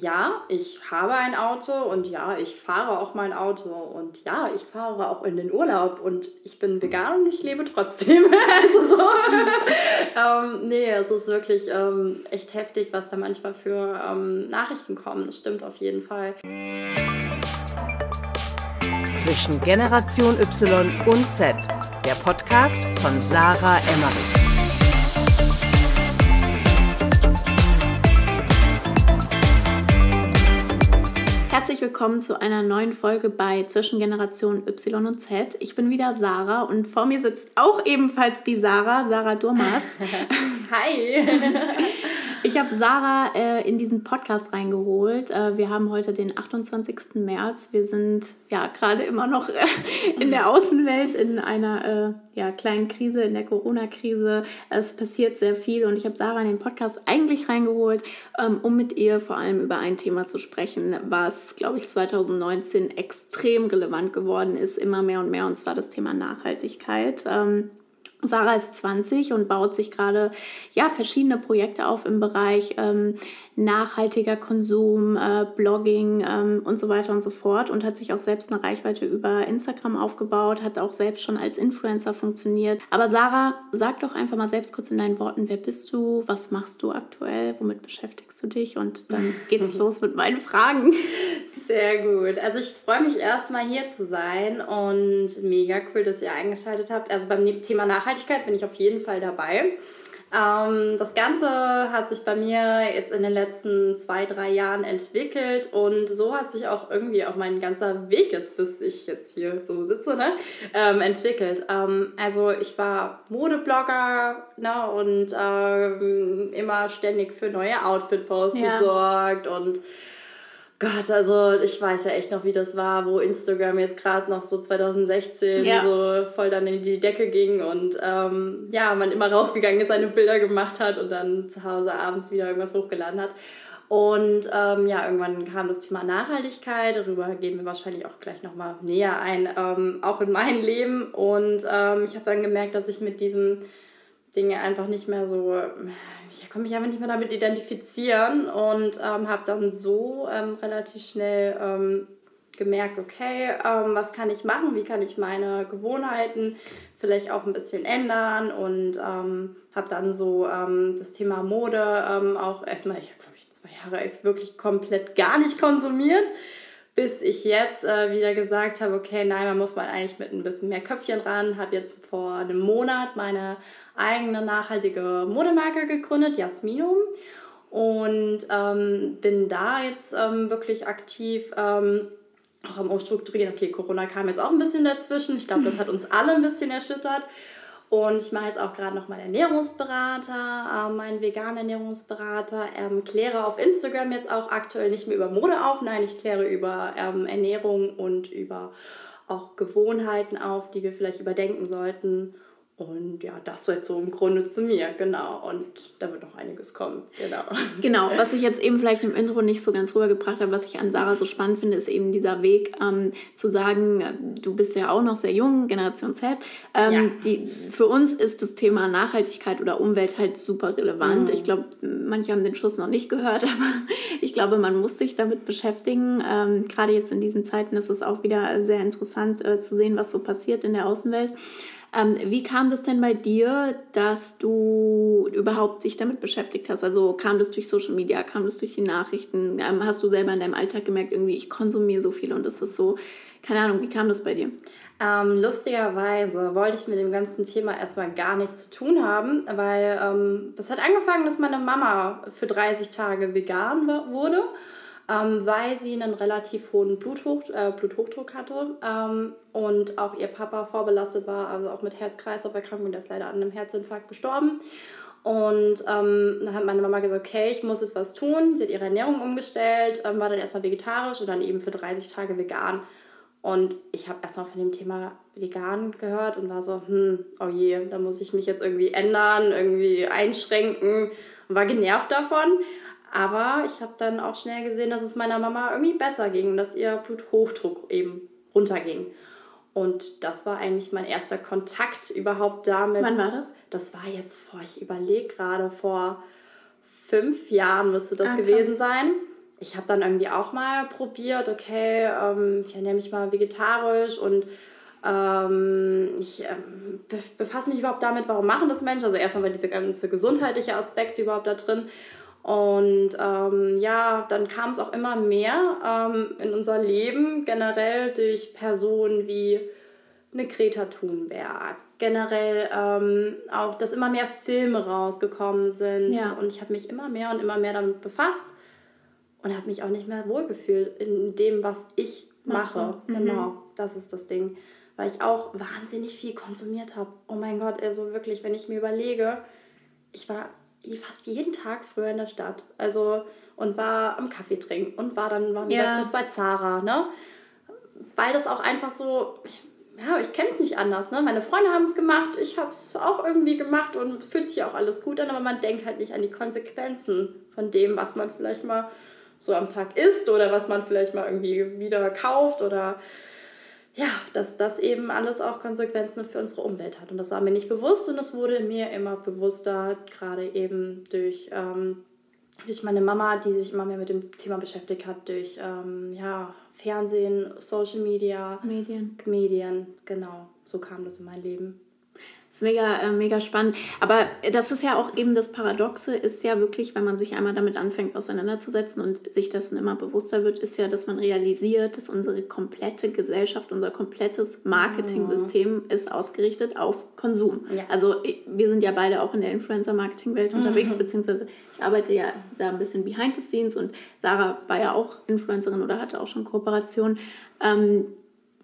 ja, ich habe ein Auto und ja, ich fahre auch mein Auto und ja, ich fahre auch in den Urlaub und ich bin vegan und ich lebe trotzdem. also so. ähm, nee, es ist wirklich ähm, echt heftig, was da manchmal für ähm, Nachrichten kommen. Das stimmt auf jeden Fall. Zwischen Generation Y und Z, der Podcast von Sarah Emmerich. Willkommen zu einer neuen Folge bei Zwischen Generation Y und Z. Ich bin wieder Sarah und vor mir sitzt auch ebenfalls die Sarah, Sarah Durmaz. Hi! Ich habe Sarah äh, in diesen Podcast reingeholt. Äh, wir haben heute den 28. März. Wir sind ja gerade immer noch äh, in der Außenwelt in einer äh, ja, kleinen Krise, in der Corona-Krise. Es passiert sehr viel und ich habe Sarah in den Podcast eigentlich reingeholt, ähm, um mit ihr vor allem über ein Thema zu sprechen, was, glaube ich, 2019 extrem relevant geworden ist, immer mehr und mehr, und zwar das Thema Nachhaltigkeit. Ähm, Sarah ist 20 und baut sich gerade ja, verschiedene Projekte auf im Bereich ähm, nachhaltiger Konsum, äh, Blogging ähm, und so weiter und so fort und hat sich auch selbst eine Reichweite über Instagram aufgebaut, hat auch selbst schon als Influencer funktioniert. Aber Sarah, sag doch einfach mal selbst kurz in deinen Worten, wer bist du, was machst du aktuell, womit beschäftigst du dich und dann geht's los mit meinen Fragen. Sehr gut. Also ich freue mich erstmal hier zu sein und mega cool, dass ihr eingeschaltet habt. Also beim Thema Nachhaltigkeit bin ich auf jeden Fall dabei. Ähm, das Ganze hat sich bei mir jetzt in den letzten zwei, drei Jahren entwickelt und so hat sich auch irgendwie auch mein ganzer Weg jetzt, bis ich jetzt hier so sitze, ne, ähm, entwickelt. Ähm, also ich war Modeblogger ne, und ähm, immer ständig für neue Outfit-Posts ja. gesorgt und Gott, also ich weiß ja echt noch, wie das war, wo Instagram jetzt gerade noch so 2016 ja. so voll dann in die Decke ging und ähm, ja, man immer rausgegangen ist, seine Bilder gemacht hat und dann zu Hause abends wieder irgendwas hochgeladen hat. Und ähm, ja, irgendwann kam das Thema Nachhaltigkeit, darüber gehen wir wahrscheinlich auch gleich nochmal näher ein, ähm, auch in mein Leben. Und ähm, ich habe dann gemerkt, dass ich mit diesem Dinge einfach nicht mehr so ich konnte mich einfach nicht mehr damit identifizieren und ähm, habe dann so ähm, relativ schnell ähm, gemerkt, okay, ähm, was kann ich machen, wie kann ich meine Gewohnheiten vielleicht auch ein bisschen ändern? Und ähm, habe dann so ähm, das Thema Mode auch erstmal, ich habe glaube ich zwei Jahre wirklich komplett gar nicht konsumiert bis ich jetzt äh, wieder gesagt habe, okay, nein, man muss mal eigentlich mit ein bisschen mehr Köpfchen ran. Habe jetzt vor einem Monat meine eigene nachhaltige Modemarke gegründet, Jasminum. Und ähm, bin da jetzt ähm, wirklich aktiv ähm, auch am Umstrukturieren. Okay, Corona kam jetzt auch ein bisschen dazwischen. Ich glaube, das hat uns alle ein bisschen erschüttert. Und ich mache jetzt auch gerade noch meinen Ernährungsberater, äh, meinen veganen Ernährungsberater, ähm, kläre auf Instagram jetzt auch aktuell nicht mehr über Mode auf, nein, ich kläre über ähm, Ernährung und über auch Gewohnheiten auf, die wir vielleicht überdenken sollten. Und ja, das wird so im Grunde zu mir, genau. Und da wird noch einiges kommen, genau. Genau, was ich jetzt eben vielleicht im Intro nicht so ganz rübergebracht habe, was ich an Sarah so spannend finde, ist eben dieser Weg ähm, zu sagen, du bist ja auch noch sehr jung, Generation Z. Ähm, ja. die, für uns ist das Thema Nachhaltigkeit oder Umwelt halt super relevant. Mhm. Ich glaube, manche haben den Schuss noch nicht gehört, aber ich glaube, man muss sich damit beschäftigen. Ähm, Gerade jetzt in diesen Zeiten ist es auch wieder sehr interessant äh, zu sehen, was so passiert in der Außenwelt. Ähm, wie kam das denn bei dir, dass du überhaupt sich damit beschäftigt hast? Also kam das durch Social Media, kam das durch die Nachrichten? Ähm, hast du selber in deinem Alltag gemerkt, irgendwie, ich konsumiere so viel und das ist so, keine Ahnung, wie kam das bei dir? Ähm, lustigerweise wollte ich mit dem ganzen Thema erstmal gar nichts zu tun haben, weil ähm, das hat angefangen, dass meine Mama für 30 Tage vegan wurde ähm, weil sie einen relativ hohen Bluthoch, äh, Bluthochdruck hatte ähm, und auch ihr Papa vorbelastet war, also auch mit Herz-Kreislauf-Erkrankung, der ist leider an einem Herzinfarkt gestorben. Und ähm, dann hat meine Mama gesagt, okay, ich muss jetzt was tun. Sie hat ihre Ernährung umgestellt, ähm, war dann erstmal vegetarisch und dann eben für 30 Tage vegan. Und ich habe erstmal von dem Thema vegan gehört und war so, hm, oh je, da muss ich mich jetzt irgendwie ändern, irgendwie einschränken und war genervt davon. Aber ich habe dann auch schnell gesehen, dass es meiner Mama irgendwie besser ging, dass ihr Bluthochdruck eben runterging. Und das war eigentlich mein erster Kontakt überhaupt damit. Wann war das? Das war jetzt vor, ich überlege gerade, vor fünf Jahren müsste das ah, gewesen sein. ich habe dann irgendwie auch mal probiert, okay, ähm, ich ernähre mich mal vegetarisch und ähm, ich ähm, befasse mich überhaupt damit, warum machen das Menschen. Also erstmal war dieser ganze gesundheitliche Aspekt überhaupt da drin. Und ähm, ja, dann kam es auch immer mehr ähm, in unser Leben, generell durch Personen wie eine Greta Thunberg. Generell ähm, auch, dass immer mehr Filme rausgekommen sind. Ja. Und ich habe mich immer mehr und immer mehr damit befasst und habe mich auch nicht mehr wohlgefühlt in dem, was ich mache. Mhm. Genau, das ist das Ding. Weil ich auch wahnsinnig viel konsumiert habe. Oh mein Gott, also wirklich, wenn ich mir überlege, ich war fast jeden Tag früher in der Stadt. Also und war am Kaffee trinken und war dann war wieder ja. bei Zara, ne? Weil das auch einfach so, ich, ja, ich kenne es nicht anders, ne? Meine Freunde haben es gemacht, ich habe es auch irgendwie gemacht und fühlt sich auch alles gut an, aber man denkt halt nicht an die Konsequenzen von dem, was man vielleicht mal so am Tag isst oder was man vielleicht mal irgendwie wieder kauft oder ja, dass das eben alles auch Konsequenzen für unsere Umwelt hat. Und das war mir nicht bewusst und es wurde mir immer bewusster, gerade eben durch, ähm, durch meine Mama, die sich immer mehr mit dem Thema beschäftigt hat, durch ähm, ja, Fernsehen, Social Media, Medien. Medien, genau, so kam das in mein Leben. Ist mega, äh, mega spannend. Aber das ist ja auch eben das Paradoxe, ist ja wirklich, wenn man sich einmal damit anfängt auseinanderzusetzen und sich dessen immer bewusster wird, ist ja, dass man realisiert, dass unsere komplette Gesellschaft, unser komplettes Marketing-System oh. ist ausgerichtet auf Konsum. Ja. Also wir sind ja beide auch in der Influencer-Marketing-Welt mhm. unterwegs, beziehungsweise ich arbeite ja da ein bisschen behind the scenes und Sarah war ja auch Influencerin oder hatte auch schon Kooperation. Ähm,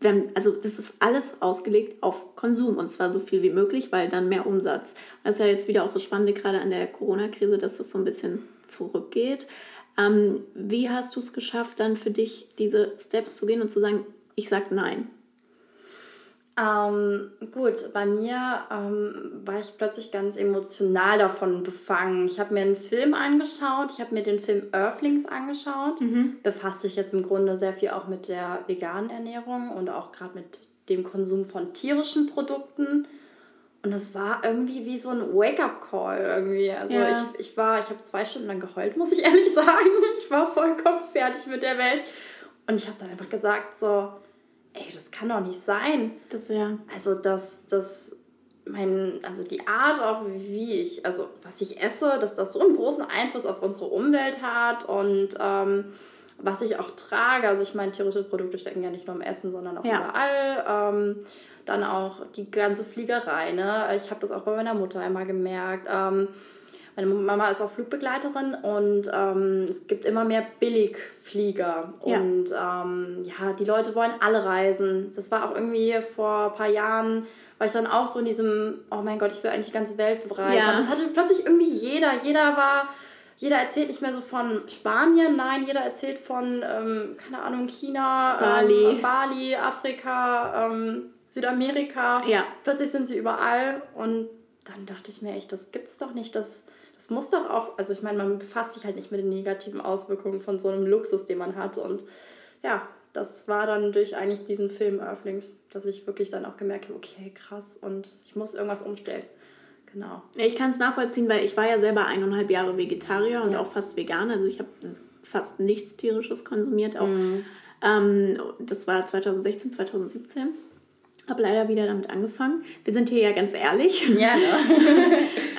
wenn, also das ist alles ausgelegt auf Konsum und zwar so viel wie möglich, weil dann mehr Umsatz. Das ist ja jetzt wieder auch das Spannende gerade an der Corona-Krise, dass das so ein bisschen zurückgeht. Ähm, wie hast du es geschafft, dann für dich diese Steps zu gehen und zu sagen, ich sag nein? Ähm, gut, bei mir ähm, war ich plötzlich ganz emotional davon befangen. Ich habe mir einen Film angeschaut, ich habe mir den Film Earthlings angeschaut, mhm. befasst sich jetzt im Grunde sehr viel auch mit der veganen Ernährung und auch gerade mit dem Konsum von tierischen Produkten. Und es war irgendwie wie so ein Wake-up-Call irgendwie. Also ja. ich, ich war, ich habe zwei Stunden lang geheult, muss ich ehrlich sagen. Ich war vollkommen fertig mit der Welt. Und ich habe dann einfach gesagt, so, ey, das kann doch nicht sein. Das ja. Also, dass das mein, also die Art auch, wie ich, also was ich esse, dass das so einen großen Einfluss auf unsere Umwelt hat und ähm, was ich auch trage. Also ich meine, tierische Produkte stecken ja nicht nur im Essen, sondern auch ja. überall. Ähm, dann auch die ganze Fliegerei. Ne? Ich habe das auch bei meiner Mutter einmal gemerkt. Ähm, meine Mama ist auch Flugbegleiterin und ähm, es gibt immer mehr Billigflieger. Ja. Und ähm, ja, die Leute wollen alle reisen. Das war auch irgendwie vor ein paar Jahren, war ich dann auch so in diesem, oh mein Gott, ich will eigentlich die ganze Welt bereisen. Ja. Das hatte plötzlich irgendwie jeder. Jeder war jeder erzählt nicht mehr so von Spanien, nein, jeder erzählt von, ähm, keine Ahnung, China, Bali, ähm, Bali Afrika, ähm, Südamerika. Ja. Plötzlich sind sie überall und dann dachte ich mir echt, das gibt's doch nicht, dass das muss doch auch, also ich meine, man befasst sich halt nicht mit den negativen Auswirkungen von so einem Luxus, den man hat. Und ja, das war dann durch eigentlich diesen Film Earthlings, dass ich wirklich dann auch gemerkt habe, okay, krass, und ich muss irgendwas umstellen. Genau. Ich kann es nachvollziehen, weil ich war ja selber eineinhalb Jahre Vegetarier und ja. auch fast vegan. Also ich habe fast nichts Tierisches konsumiert. Auch, mhm. ähm, das war 2016, 2017 habe leider wieder damit angefangen. Wir sind hier ja ganz ehrlich. Ja, ne?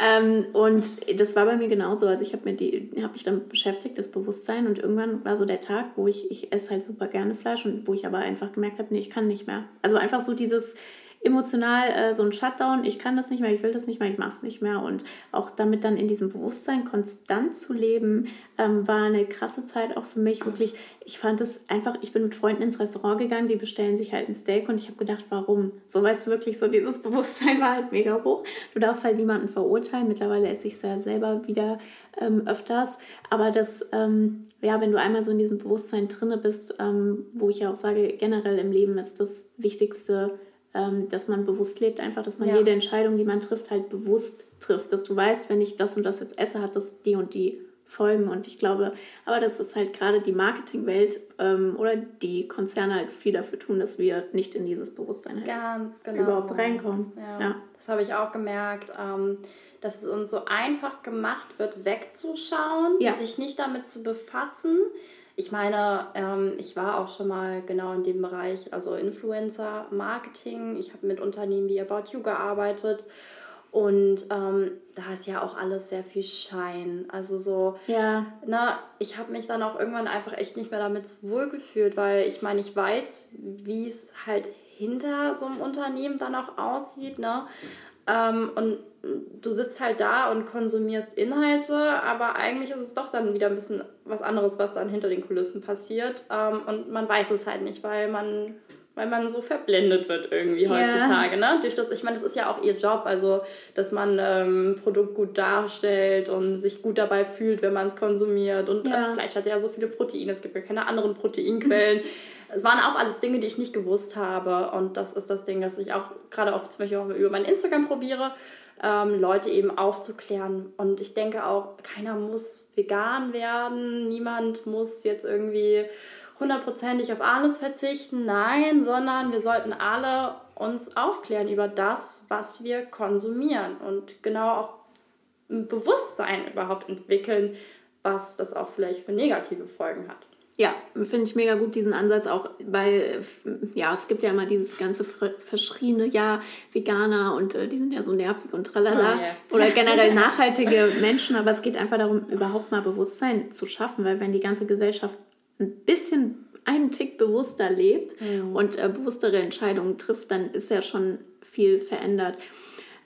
ähm, und das war bei mir genauso. Also ich habe habe mich damit beschäftigt, das Bewusstsein. Und irgendwann war so der Tag, wo ich, ich esse halt super gerne Fleisch und wo ich aber einfach gemerkt habe, nee, ich kann nicht mehr. Also einfach so dieses, emotional äh, so ein Shutdown, ich kann das nicht mehr, ich will das nicht mehr, ich mache es nicht mehr. Und auch damit dann in diesem Bewusstsein konstant zu leben, ähm, war eine krasse Zeit auch für mich. Wirklich, ich fand es einfach, ich bin mit Freunden ins Restaurant gegangen, die bestellen sich halt ein Steak und ich habe gedacht, warum? So weißt du wirklich, so dieses Bewusstsein war halt mega hoch. Du darfst halt niemanden verurteilen. Mittlerweile esse ich es ja selber wieder ähm, öfters. Aber das, ähm, ja, wenn du einmal so in diesem Bewusstsein drinne bist, ähm, wo ich ja auch sage, generell im Leben ist das Wichtigste, ähm, dass man bewusst lebt, einfach, dass man ja. jede Entscheidung, die man trifft, halt bewusst trifft. Dass du weißt, wenn ich das und das jetzt esse, hat das die und die Folgen. Und ich glaube, aber das ist halt gerade die Marketingwelt ähm, oder die Konzerne halt viel dafür tun, dass wir nicht in dieses Bewusstsein halt Ganz genau. überhaupt reinkommen. Ja, ja. Das habe ich auch gemerkt. Ähm, dass es uns so einfach gemacht wird, wegzuschauen, ja. sich nicht damit zu befassen, ich meine, ähm, ich war auch schon mal genau in dem Bereich, also Influencer-Marketing. Ich habe mit Unternehmen wie About You gearbeitet. Und ähm, da ist ja auch alles sehr viel Schein. Also so, ja. na, ich habe mich dann auch irgendwann einfach echt nicht mehr damit wohlgefühlt, weil ich meine, ich weiß, wie es halt hinter so einem Unternehmen dann auch aussieht, ne? Ähm, und du sitzt halt da und konsumierst Inhalte, aber eigentlich ist es doch dann wieder ein bisschen was anderes, was dann hinter den Kulissen passiert. Ähm, und man weiß es halt nicht, weil man, weil man so verblendet wird irgendwie heutzutage. Yeah. Ne? Durch das, ich meine, das ist ja auch ihr Job, also dass man ähm, ein Produkt gut darstellt und sich gut dabei fühlt, wenn man es konsumiert. Und yeah. Fleisch hat ja so viele Proteine, es gibt ja keine anderen Proteinquellen. es waren auch alles Dinge, die ich nicht gewusst habe. Und das ist das Ding, dass ich auch gerade auch zum Beispiel auch über mein Instagram probiere ähm, Leute eben aufzuklären. Und ich denke auch, keiner muss vegan werden, niemand muss jetzt irgendwie hundertprozentig auf alles verzichten, nein, sondern wir sollten alle uns aufklären über das, was wir konsumieren und genau auch ein Bewusstsein überhaupt entwickeln, was das auch vielleicht für negative Folgen hat. Ja, finde ich mega gut diesen Ansatz auch, weil ja, es gibt ja immer dieses ganze verschriene, ja, Veganer und äh, die sind ja so nervig und tralala. Oh, yeah. Oder generell nachhaltige Menschen, aber es geht einfach darum, überhaupt mal Bewusstsein zu schaffen, weil wenn die ganze Gesellschaft ein bisschen einen Tick bewusster lebt mhm. und äh, bewusstere Entscheidungen trifft, dann ist ja schon viel verändert.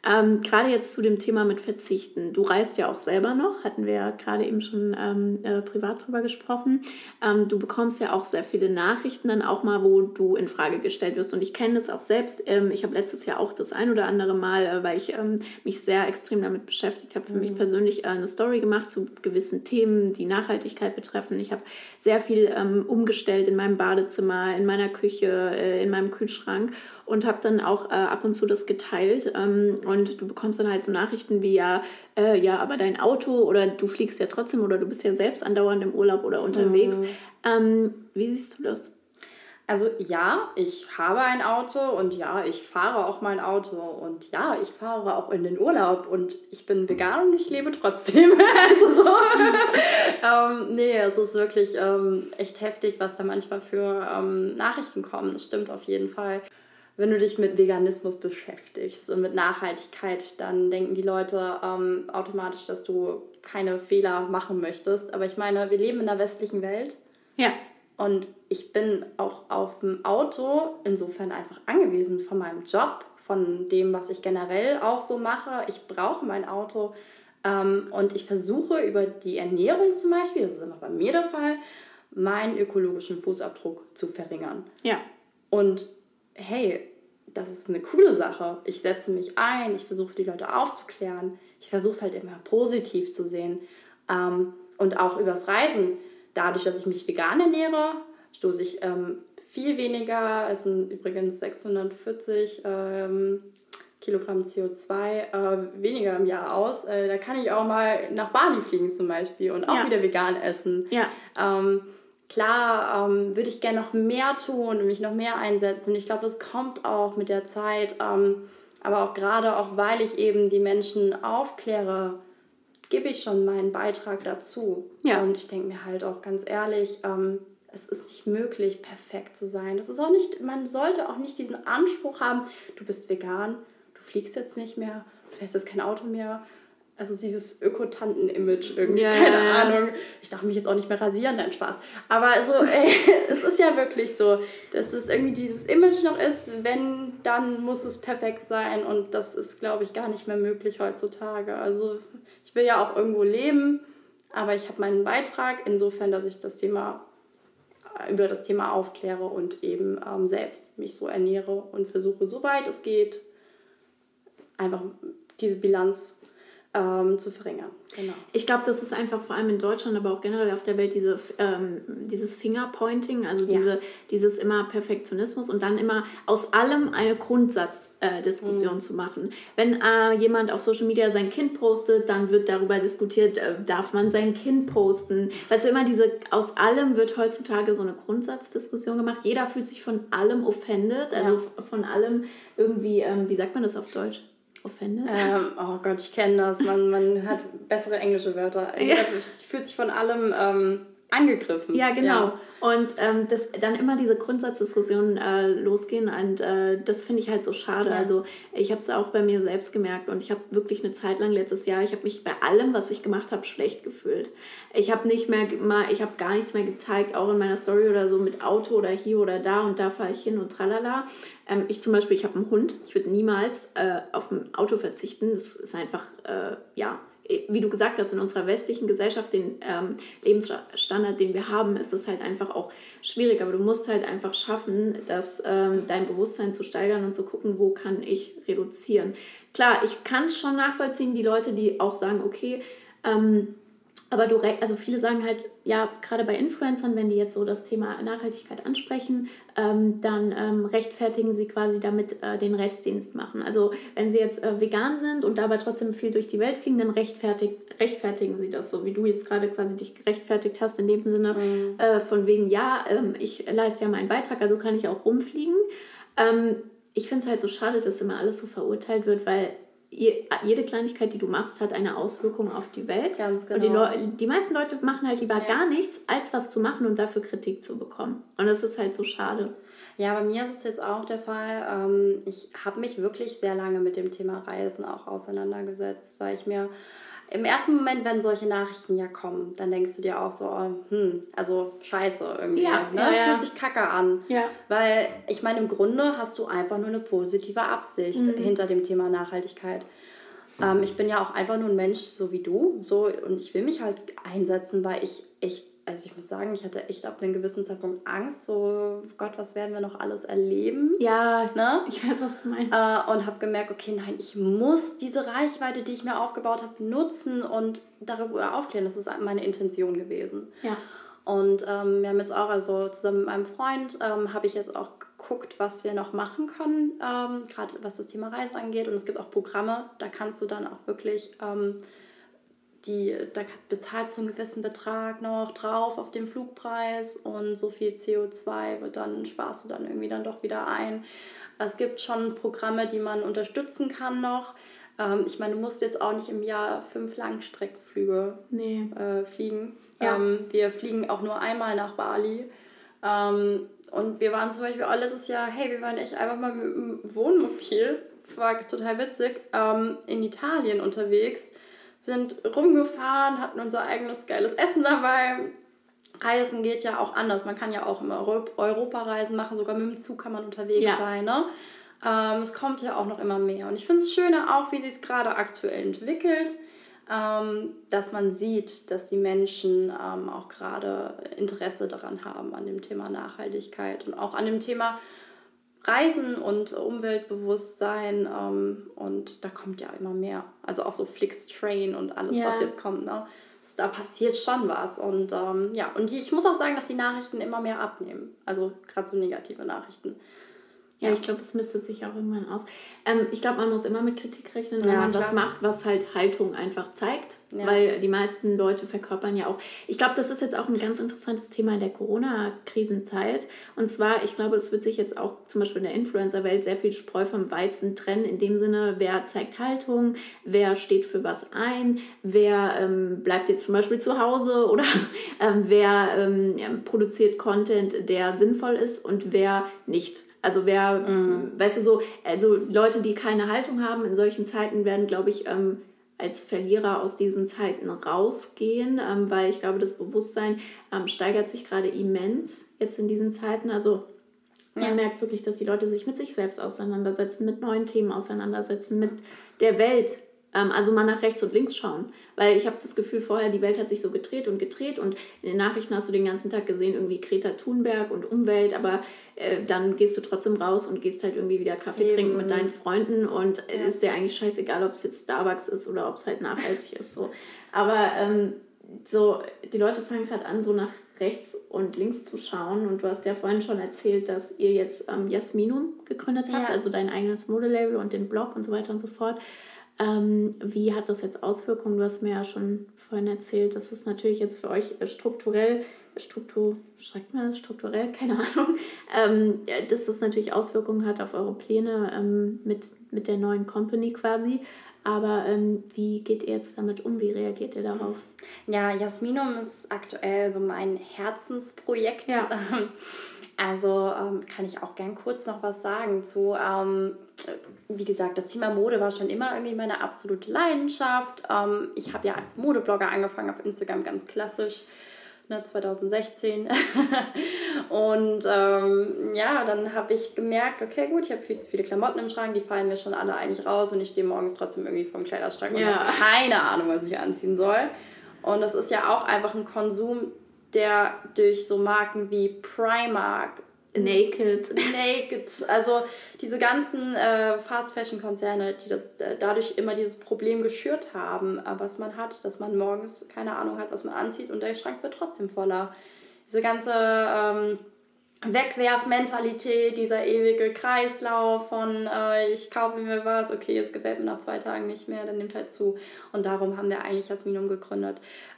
Ähm, gerade jetzt zu dem Thema mit Verzichten. Du reist ja auch selber noch, hatten wir ja gerade eben schon ähm, äh, privat drüber gesprochen. Ähm, du bekommst ja auch sehr viele Nachrichten dann auch mal, wo du in Frage gestellt wirst. Und ich kenne das auch selbst. Ähm, ich habe letztes Jahr auch das ein oder andere Mal, äh, weil ich ähm, mich sehr extrem damit beschäftigt habe, für mhm. mich persönlich äh, eine Story gemacht zu gewissen Themen, die Nachhaltigkeit betreffen. Ich habe sehr viel ähm, umgestellt in meinem Badezimmer, in meiner Küche, äh, in meinem Kühlschrank und habe dann auch äh, ab und zu das geteilt. Ähm, und du bekommst dann halt so Nachrichten wie ja, äh, ja, aber dein Auto oder du fliegst ja trotzdem oder du bist ja selbst andauernd im Urlaub oder unterwegs. Mhm. Ähm, wie siehst du das? Also ja, ich habe ein Auto und ja, ich fahre auch mein Auto und ja, ich fahre auch in den Urlaub und ich bin vegan und ich lebe trotzdem. also so. ähm, nee, es ist wirklich ähm, echt heftig, was da manchmal für ähm, Nachrichten kommen. Das stimmt auf jeden Fall wenn du dich mit Veganismus beschäftigst und mit Nachhaltigkeit, dann denken die Leute ähm, automatisch, dass du keine Fehler machen möchtest. Aber ich meine, wir leben in der westlichen Welt. Ja. Und ich bin auch auf dem Auto insofern einfach angewiesen von meinem Job, von dem, was ich generell auch so mache. Ich brauche mein Auto. Ähm, und ich versuche über die Ernährung zum Beispiel, das ist immer bei mir der Fall, meinen ökologischen Fußabdruck zu verringern. Ja. Und hey, das ist eine coole Sache. Ich setze mich ein, ich versuche die Leute aufzuklären. Ich versuche es halt immer positiv zu sehen. Ähm, und auch übers Reisen. Dadurch, dass ich mich vegan ernähre, stoße ich ähm, viel weniger, es sind übrigens 640 ähm, Kilogramm CO2 äh, weniger im Jahr aus. Äh, da kann ich auch mal nach Bali fliegen zum Beispiel und auch ja. wieder vegan essen. Ja. Ähm, klar ähm, würde ich gerne noch mehr tun und mich noch mehr einsetzen. Ich glaube, das kommt auch mit der Zeit. Ähm, aber auch gerade, auch weil ich eben die Menschen aufkläre, gebe ich schon meinen Beitrag dazu. Ja. Und ich denke mir halt auch ganz ehrlich, ähm, es ist nicht möglich, perfekt zu sein. Das ist auch nicht, man sollte auch nicht diesen Anspruch haben, du bist vegan, du fliegst jetzt nicht mehr, du fährst jetzt kein Auto mehr, also dieses Ökotanten-Image irgendwie, ja, keine ja. Ahnung. Ich darf mich jetzt auch nicht mehr rasieren, dein Spaß. Aber so, ey, es ist ja wirklich so, dass es irgendwie dieses Image noch ist, wenn, dann muss es perfekt sein und das ist, glaube ich, gar nicht mehr möglich heutzutage. Also ich will ja auch irgendwo leben, aber ich habe meinen Beitrag insofern, dass ich das Thema über das Thema aufkläre und eben ähm, selbst mich so ernähre und versuche, soweit es geht, einfach diese Bilanz ähm, zu verringern. Genau. Ich glaube, das ist einfach vor allem in Deutschland, aber auch generell auf der Welt diese, ähm, dieses Fingerpointing, also ja. diese, dieses immer Perfektionismus und dann immer aus allem eine Grundsatzdiskussion äh, mhm. zu machen. Wenn äh, jemand auf Social Media sein Kind postet, dann wird darüber diskutiert, äh, darf man sein Kind posten. Weißt du, immer diese, aus allem wird heutzutage so eine Grundsatzdiskussion gemacht. Jeder fühlt sich von allem offended, also ja. von allem irgendwie, ähm, wie sagt man das auf Deutsch? Offended? Ähm, oh Gott, ich kenne das. Man, man hat bessere englische Wörter. Ja. fühlt sich von allem ähm, angegriffen. Ja, genau. Ja. Und ähm, das, dann immer diese Grundsatzdiskussionen äh, losgehen und äh, das finde ich halt so schade. Ja. Also ich habe es auch bei mir selbst gemerkt und ich habe wirklich eine Zeit lang letztes Jahr, ich habe mich bei allem, was ich gemacht habe, schlecht gefühlt. Ich habe nicht mehr mal, ich habe gar nichts mehr gezeigt, auch in meiner Story oder so mit Auto oder hier oder da und da fahre ich hin und tralala. Ähm, ich zum Beispiel, ich habe einen Hund. Ich würde niemals äh, auf ein Auto verzichten. Das ist einfach, äh, ja, wie du gesagt hast, in unserer westlichen Gesellschaft, den ähm, Lebensstandard, den wir haben, ist es halt einfach auch schwierig. Aber du musst halt einfach schaffen, dass ähm, dein Bewusstsein zu steigern und zu gucken, wo kann ich reduzieren. Klar, ich kann schon nachvollziehen, die Leute, die auch sagen, okay, ähm, aber du, also viele sagen halt, ja, gerade bei Influencern, wenn die jetzt so das Thema Nachhaltigkeit ansprechen, ähm, dann ähm, rechtfertigen sie quasi damit äh, den Rest, den sie machen. Also wenn sie jetzt äh, vegan sind und dabei trotzdem viel durch die Welt fliegen, dann rechtfertig, rechtfertigen sie das, so wie du jetzt gerade quasi dich gerechtfertigt hast, in dem Sinne mhm. äh, von wegen, ja, ähm, ich leiste ja meinen Beitrag, also kann ich auch rumfliegen. Ähm, ich finde es halt so schade, dass immer alles so verurteilt wird, weil jede Kleinigkeit, die du machst, hat eine Auswirkung auf die Welt. Ganz genau. Und die, genau. Le die meisten Leute machen halt lieber ja. gar nichts, als was zu machen und dafür Kritik zu bekommen. Und das ist halt so schade. Ja, bei mir ist es jetzt auch der Fall. Ähm, ich habe mich wirklich sehr lange mit dem Thema Reisen auch auseinandergesetzt, weil ich mir im ersten Moment, wenn solche Nachrichten ja kommen, dann denkst du dir auch so, oh, hm, also scheiße irgendwie. Ja, ne? ja. Fühlt sich kacke an. Ja. Weil ich meine, im Grunde hast du einfach nur eine positive Absicht mhm. hinter dem Thema Nachhaltigkeit. Ähm, ich bin ja auch einfach nur ein Mensch, so wie du. So, und ich will mich halt einsetzen, weil ich echt also ich muss sagen, ich hatte echt ab einem gewissen Zeitpunkt Angst, so Gott, was werden wir noch alles erleben? Ja, ne? ich weiß, was du meinst. Äh, und habe gemerkt, okay, nein, ich muss diese Reichweite, die ich mir aufgebaut habe, nutzen und darüber aufklären. Das ist meine Intention gewesen. Ja. Und ähm, wir haben jetzt auch, also zusammen mit meinem Freund, ähm, habe ich jetzt auch geguckt, was wir noch machen können, ähm, gerade was das Thema Reise angeht. Und es gibt auch Programme, da kannst du dann auch wirklich ähm, die, da bezahlt so einen gewissen Betrag noch drauf auf den Flugpreis und so viel CO2 wird dann, sparst du dann irgendwie dann doch wieder ein. Es gibt schon Programme, die man unterstützen kann noch. Ähm, ich meine, du musst jetzt auch nicht im Jahr fünf Langstreckenflüge nee. äh, fliegen. Ja. Ähm, wir fliegen auch nur einmal nach Bali. Ähm, und wir waren zum Beispiel auch letztes Jahr, hey, wir waren echt einfach mal mit dem Wohnmobil, war total witzig, ähm, in Italien unterwegs sind rumgefahren, hatten unser eigenes geiles Essen dabei. Reisen geht ja auch anders. Man kann ja auch im Europa reisen machen, sogar mit dem Zug kann man unterwegs ja. sein. Ne? Ähm, es kommt ja auch noch immer mehr. Und ich finde es schöner auch, wie sich es gerade aktuell entwickelt, ähm, dass man sieht, dass die Menschen ähm, auch gerade Interesse daran haben an dem Thema Nachhaltigkeit und auch an dem Thema Reisen und Umweltbewusstsein ähm, und da kommt ja immer mehr. Also auch so Flixtrain und alles, ja. was jetzt kommt. Ne? Da passiert schon was. Und ähm, ja, und ich muss auch sagen, dass die Nachrichten immer mehr abnehmen. Also gerade so negative Nachrichten. Ja, ich glaube, es mistet sich auch irgendwann aus. Ähm, ich glaube, man muss immer mit Kritik rechnen, wenn ja, man klar. was macht, was halt Haltung einfach zeigt. Ja. Weil die meisten Leute verkörpern ja auch. Ich glaube, das ist jetzt auch ein ganz interessantes Thema in der Corona-Krisenzeit. Und zwar, ich glaube, es wird sich jetzt auch zum Beispiel in der Influencer-Welt sehr viel Spreu vom Weizen trennen, in dem Sinne, wer zeigt Haltung, wer steht für was ein, wer ähm, bleibt jetzt zum Beispiel zu Hause oder ähm, wer ähm, produziert Content, der sinnvoll ist und wer nicht. Also wer, mhm. weißt du so, also Leute, die keine Haltung haben in solchen Zeiten, werden, glaube ich, ähm, als Verlierer aus diesen Zeiten rausgehen, ähm, weil ich glaube, das Bewusstsein ähm, steigert sich gerade immens jetzt in diesen Zeiten. Also man ja. merkt wirklich, dass die Leute sich mit sich selbst auseinandersetzen, mit neuen Themen auseinandersetzen, mit der Welt also mal nach rechts und links schauen. Weil ich habe das Gefühl, vorher die Welt hat sich so gedreht und gedreht und in den Nachrichten hast du den ganzen Tag gesehen, irgendwie Greta Thunberg und Umwelt, aber äh, dann gehst du trotzdem raus und gehst halt irgendwie wieder Kaffee Eben. trinken mit deinen Freunden und ja. ist dir eigentlich scheißegal, ob es jetzt Starbucks ist oder ob es halt nachhaltig ist. So. Aber ähm, so, die Leute fangen gerade an, so nach rechts und links zu schauen. Und du hast ja vorhin schon erzählt, dass ihr jetzt ähm, Jasminum gegründet habt, ja. also dein eigenes Modelabel und den Blog und so weiter und so fort. Ähm, wie hat das jetzt Auswirkungen? Du hast mir ja schon vorhin erzählt, dass es natürlich jetzt für euch strukturell, struktur, schreibt man das strukturell, keine Ahnung, ähm, dass das natürlich Auswirkungen hat auf eure Pläne ähm, mit, mit der neuen Company quasi. Aber ähm, wie geht ihr jetzt damit um? Wie reagiert ihr darauf? Ja, Jasminum ist aktuell so mein Herzensprojekt. Ja. Also ähm, kann ich auch gern kurz noch was sagen zu, ähm, wie gesagt, das Thema Mode war schon immer irgendwie meine absolute Leidenschaft. Ähm, ich habe ja als Modeblogger angefangen auf Instagram ganz klassisch. 2016. Ne, und ähm, ja, dann habe ich gemerkt, okay, gut, ich habe viel zu viele Klamotten im Schrank, die fallen mir schon alle eigentlich raus und ich stehe morgens trotzdem irgendwie vom Kleiderschrank ja. und habe keine Ahnung, was ich anziehen soll. Und das ist ja auch einfach ein Konsum, der durch so Marken wie Primark, Naked. Naked. Also diese ganzen äh, Fast Fashion Konzerne, die das äh, dadurch immer dieses Problem geschürt haben, äh, was man hat, dass man morgens keine Ahnung hat, was man anzieht und der Schrank wird trotzdem voller. Diese ganze ähm, Wegwerfmentalität, dieser ewige Kreislauf von äh, ich kaufe mir was, okay, es gefällt mir nach zwei Tagen nicht mehr, dann nimmt halt zu. Und darum haben wir eigentlich das Minum gegründet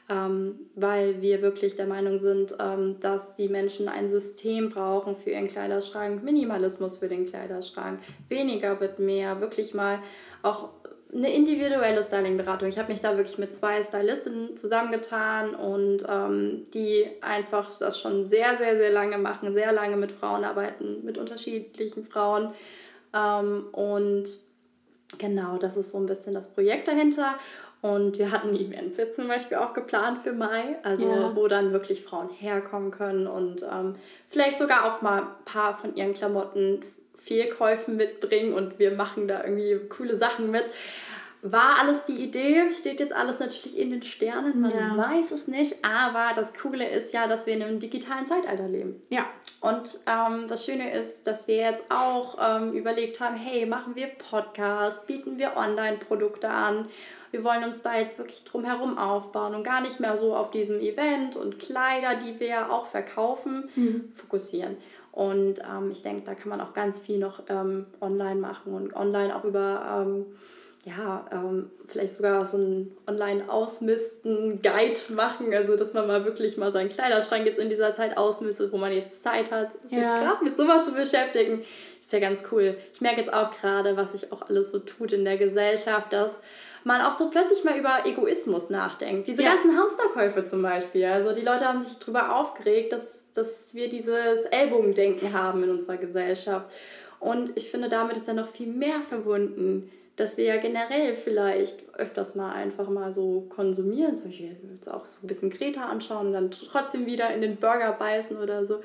ähm, weil wir wirklich der Meinung sind, ähm, dass die Menschen ein System brauchen für ihren Kleiderschrank, Minimalismus für den Kleiderschrank, weniger wird mehr, wirklich mal auch eine individuelle Styling-Beratung. Ich habe mich da wirklich mit zwei Stylistinnen zusammengetan und ähm, die einfach das schon sehr, sehr, sehr lange machen, sehr lange mit Frauen arbeiten, mit unterschiedlichen Frauen. Ähm, und genau, das ist so ein bisschen das Projekt dahinter. Und wir hatten Events jetzt zum Beispiel auch geplant für Mai, also ja. wo dann wirklich Frauen herkommen können und ähm, vielleicht sogar auch mal ein paar von ihren Klamotten Fehlkäufen mitbringen und wir machen da irgendwie coole Sachen mit. War alles die Idee, steht jetzt alles natürlich in den Sternen, man ja. weiß es nicht, aber das Coole ist ja, dass wir in einem digitalen Zeitalter leben. Ja. Und ähm, das Schöne ist, dass wir jetzt auch ähm, überlegt haben, hey, machen wir Podcasts, bieten wir Online-Produkte an wir wollen uns da jetzt wirklich drum herum aufbauen und gar nicht mehr so auf diesem Event und Kleider, die wir auch verkaufen, mhm. fokussieren. Und ähm, ich denke, da kann man auch ganz viel noch ähm, online machen und online auch über, ähm, ja, ähm, vielleicht sogar so einen Online-Ausmisten-Guide machen. Also, dass man mal wirklich mal seinen Kleiderschrank jetzt in dieser Zeit ausmistet, wo man jetzt Zeit hat, sich gerade mit sowas zu beschäftigen. Ist ja ganz cool. Ich merke jetzt auch gerade, was sich auch alles so tut in der Gesellschaft, dass man auch so plötzlich mal über Egoismus nachdenkt. Diese ja. ganzen Hamsterkäufe zum Beispiel. Also die Leute haben sich darüber aufgeregt, dass, dass wir dieses Ellbogendenken haben in unserer Gesellschaft. Und ich finde, damit ist dann noch viel mehr verbunden, dass wir ja generell vielleicht öfters mal einfach mal so konsumieren. Zum Beispiel jetzt auch so ein bisschen Greta anschauen und dann trotzdem wieder in den Burger beißen oder so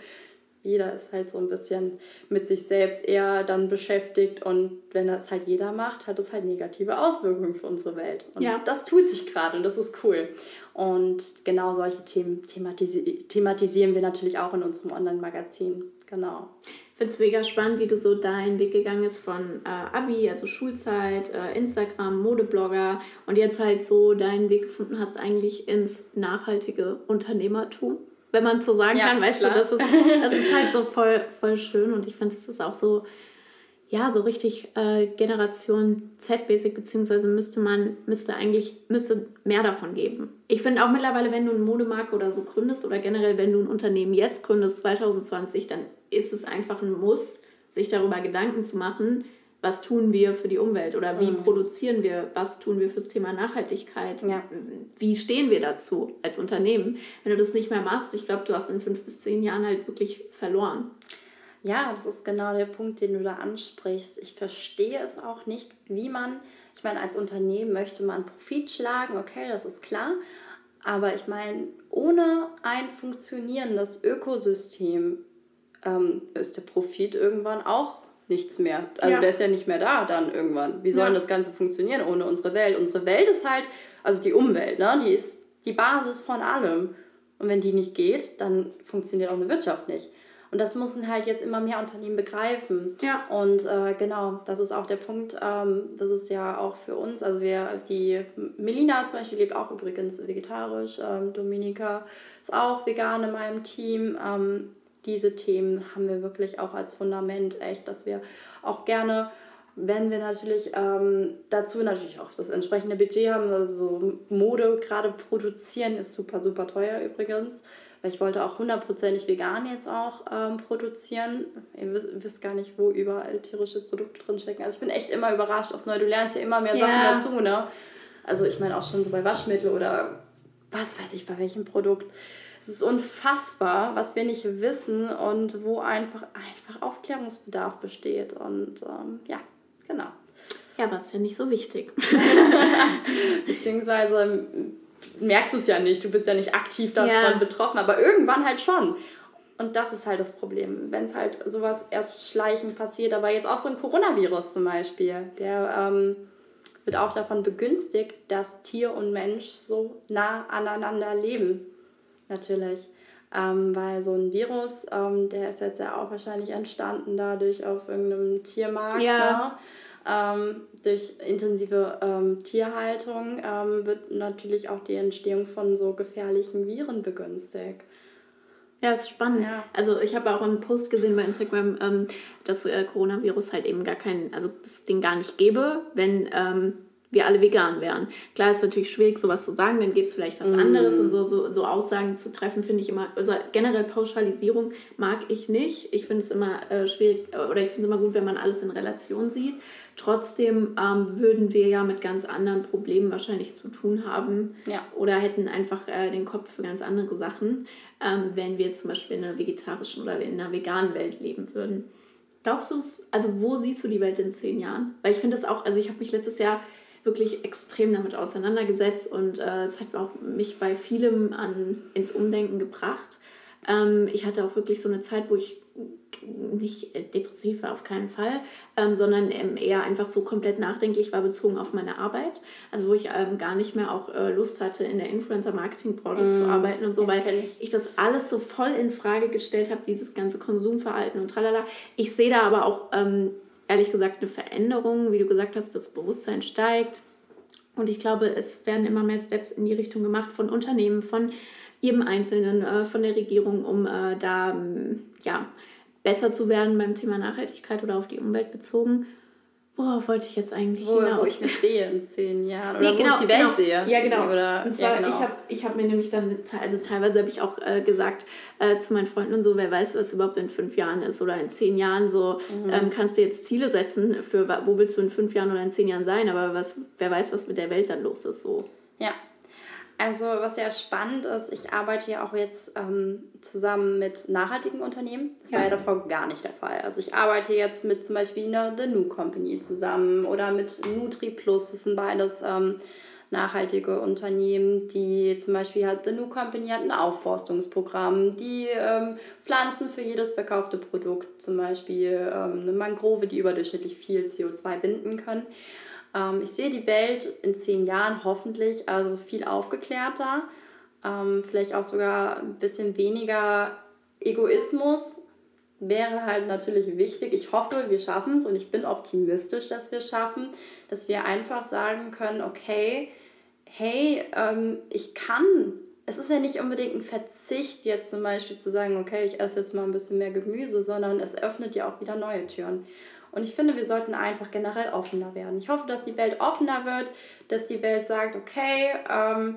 jeder ist halt so ein bisschen mit sich selbst eher dann beschäftigt und wenn das halt jeder macht, hat es halt negative Auswirkungen für unsere Welt. Und ja. das tut sich gerade und das ist cool. Und genau solche Themen thematisi thematisieren wir natürlich auch in unserem Online-Magazin. Genau. Ich finde es mega spannend, wie du so deinen Weg gegangen bist von äh, Abi, also Schulzeit, äh, Instagram, Modeblogger und jetzt halt so deinen Weg gefunden hast eigentlich ins nachhaltige Unternehmertum wenn man es so sagen ja, kann, weißt klar. du, das ist, das ist halt so voll, voll schön und ich finde, das ist auch so, ja, so richtig äh, Generation Z-basic, beziehungsweise müsste man, müsste eigentlich, müsste mehr davon geben. Ich finde auch mittlerweile, wenn du eine Modemarke oder so gründest oder generell, wenn du ein Unternehmen jetzt gründest, 2020, dann ist es einfach ein Muss, sich darüber Gedanken zu machen, was tun wir für die Umwelt oder wie mhm. produzieren wir, was tun wir fürs Thema Nachhaltigkeit, ja. wie stehen wir dazu als Unternehmen. Wenn du das nicht mehr machst, ich glaube, du hast in fünf bis zehn Jahren halt wirklich verloren. Ja, das ist genau der Punkt, den du da ansprichst. Ich verstehe es auch nicht, wie man, ich meine, als Unternehmen möchte man Profit schlagen, okay, das ist klar. Aber ich meine, ohne ein funktionierendes Ökosystem ähm, ist der Profit irgendwann auch nichts mehr. Also ja. der ist ja nicht mehr da dann irgendwann. Wie soll ja. das Ganze funktionieren ohne unsere Welt? Unsere Welt ist halt, also die Umwelt, ne? die ist die Basis von allem. Und wenn die nicht geht, dann funktioniert auch eine Wirtschaft nicht. Und das müssen halt jetzt immer mehr Unternehmen begreifen. Ja. Und äh, genau, das ist auch der Punkt. Ähm, das ist ja auch für uns, also wir, die Melina zum Beispiel lebt auch übrigens vegetarisch. Ähm, Dominika ist auch vegan in meinem Team. Ähm, diese Themen haben wir wirklich auch als Fundament echt, dass wir auch gerne, wenn wir natürlich ähm, dazu natürlich auch das entsprechende Budget haben, also Mode gerade produzieren ist super, super teuer übrigens, weil ich wollte auch hundertprozentig vegan jetzt auch ähm, produzieren. Ihr wisst gar nicht, wo überall tierische Produkte drin stecken. Also ich bin echt immer überrascht aufs Neue. Du lernst ja immer mehr ja. Sachen dazu, ne? Also ich meine auch schon so bei Waschmittel oder was weiß ich bei welchem Produkt. Es ist unfassbar, was wir nicht wissen und wo einfach, einfach Aufklärungsbedarf besteht. Und ähm, ja, genau. Ja, aber ist ja nicht so wichtig. Beziehungsweise merkst du es ja nicht, du bist ja nicht aktiv davon ja. betroffen, aber irgendwann halt schon. Und das ist halt das Problem, wenn es halt sowas erst schleichend passiert. Aber jetzt auch so ein Coronavirus zum Beispiel, der ähm, wird auch davon begünstigt, dass Tier und Mensch so nah aneinander leben. Natürlich. Ähm, weil so ein Virus, ähm, der ist jetzt ja auch wahrscheinlich entstanden dadurch auf irgendeinem Tiermarkt. Ja. Ne? Ähm, durch intensive ähm, Tierhaltung ähm, wird natürlich auch die Entstehung von so gefährlichen Viren begünstigt. Ja, ist spannend. Ja. Also ich habe auch einen Post gesehen bei Instagram, ähm, dass äh, Coronavirus halt eben gar kein, also das Ding gar nicht gäbe, wenn ähm, wir alle vegan wären. Klar ist natürlich schwierig, sowas zu sagen, dann gibt es vielleicht was mm. anderes und so, so, so Aussagen zu treffen, finde ich immer, also generell Pauschalisierung mag ich nicht. Ich finde es immer äh, schwierig äh, oder ich finde es immer gut, wenn man alles in Relation sieht. Trotzdem ähm, würden wir ja mit ganz anderen Problemen wahrscheinlich zu tun haben ja. oder hätten einfach äh, den Kopf für ganz andere Sachen, ähm, wenn wir zum Beispiel in einer vegetarischen oder in einer veganen Welt leben würden. Glaubst du es, also wo siehst du die Welt in zehn Jahren? Weil ich finde das auch, also ich habe mich letztes Jahr wirklich extrem damit auseinandergesetzt und äh, es hat auch mich bei vielem an, ins Umdenken gebracht. Ähm, ich hatte auch wirklich so eine Zeit, wo ich nicht depressiv war auf keinen Fall, ähm, sondern ähm, eher einfach so komplett nachdenklich war bezogen auf meine Arbeit. Also wo ich ähm, gar nicht mehr auch äh, Lust hatte, in der Influencer-Marketing-Branche mm, zu arbeiten und so, weil ich. ich. das alles so voll in Frage gestellt habe, dieses ganze Konsumverhalten und tralala. Ich sehe da aber auch ähm, ehrlich gesagt eine Veränderung, wie du gesagt hast, das Bewusstsein steigt. Und ich glaube, es werden immer mehr Steps in die Richtung gemacht von Unternehmen, von jedem Einzelnen, äh, von der Regierung, um äh, da ja, besser zu werden beim Thema Nachhaltigkeit oder auf die Umwelt bezogen. Worauf wollte ich jetzt eigentlich wo, hinaus? Wo ich mich sehe in zehn Jahren oder nee, genau, wo ich die Welt genau. sehe. Ja, genau. Oder, und zwar, ja, genau. ich habe ich hab mir nämlich dann, also teilweise habe ich auch äh, gesagt äh, zu meinen Freunden und so, wer weiß, was überhaupt in fünf Jahren ist oder in zehn Jahren so, mhm. ähm, kannst du jetzt Ziele setzen für, wo willst du in fünf Jahren oder in zehn Jahren sein, aber was, wer weiß, was mit der Welt dann los ist so. Ja, also was ja spannend ist, ich arbeite ja auch jetzt ähm, zusammen mit nachhaltigen Unternehmen. Das ja. war ja davor gar nicht der Fall. Also ich arbeite jetzt mit zum Beispiel einer The New Company zusammen oder mit Nutri Plus. Das sind beides ähm, nachhaltige Unternehmen, die zum Beispiel hat The New Company hat ein Aufforstungsprogramm, die ähm, Pflanzen für jedes verkaufte Produkt, zum Beispiel ähm, eine Mangrove, die überdurchschnittlich viel CO2 binden können. Ähm, ich sehe die Welt in zehn Jahren hoffentlich also viel aufgeklärter, ähm, vielleicht auch sogar ein bisschen weniger Egoismus wäre halt natürlich wichtig. Ich hoffe, wir schaffen es und ich bin optimistisch, dass wir es schaffen, dass wir einfach sagen können, okay, hey, ähm, ich kann, es ist ja nicht unbedingt ein Verzicht jetzt zum Beispiel zu sagen, okay, ich esse jetzt mal ein bisschen mehr Gemüse, sondern es öffnet ja auch wieder neue Türen. Und ich finde, wir sollten einfach generell offener werden. Ich hoffe, dass die Welt offener wird, dass die Welt sagt, okay, ähm,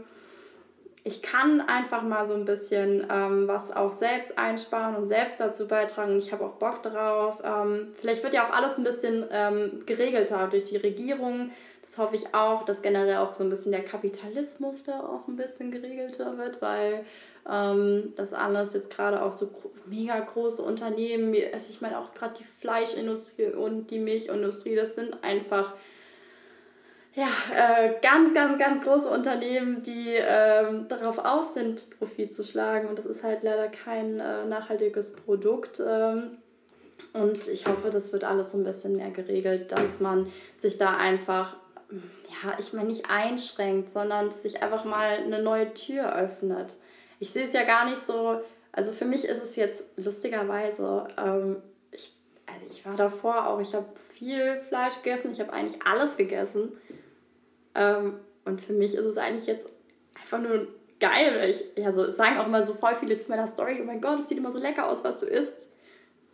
ich kann einfach mal so ein bisschen ähm, was auch selbst einsparen und selbst dazu beitragen. Ich habe auch Bock drauf. Ähm, vielleicht wird ja auch alles ein bisschen ähm, geregelter durch die Regierung. Das hoffe ich auch, dass generell auch so ein bisschen der Kapitalismus da auch ein bisschen geregelter wird, weil ähm, das alles jetzt gerade auch so mega große Unternehmen, also ich meine auch gerade die Fleischindustrie und die Milchindustrie, das sind einfach ja, äh, ganz, ganz, ganz große Unternehmen, die ähm, darauf aus sind, Profit zu schlagen. Und das ist halt leider kein äh, nachhaltiges Produkt. Ähm, und ich hoffe, das wird alles so ein bisschen mehr geregelt, dass man sich da einfach, ja, ich meine nicht einschränkt, sondern sich einfach mal eine neue Tür öffnet ich sehe es ja gar nicht so, also für mich ist es jetzt lustigerweise, ähm, ich, also ich war davor auch, ich habe viel Fleisch gegessen, ich habe eigentlich alles gegessen. Ähm, und für mich ist es eigentlich jetzt einfach nur geil. Ich, ja, so, es sagen auch immer so voll viele zu meiner Story, oh mein Gott, es sieht immer so lecker aus, was du isst.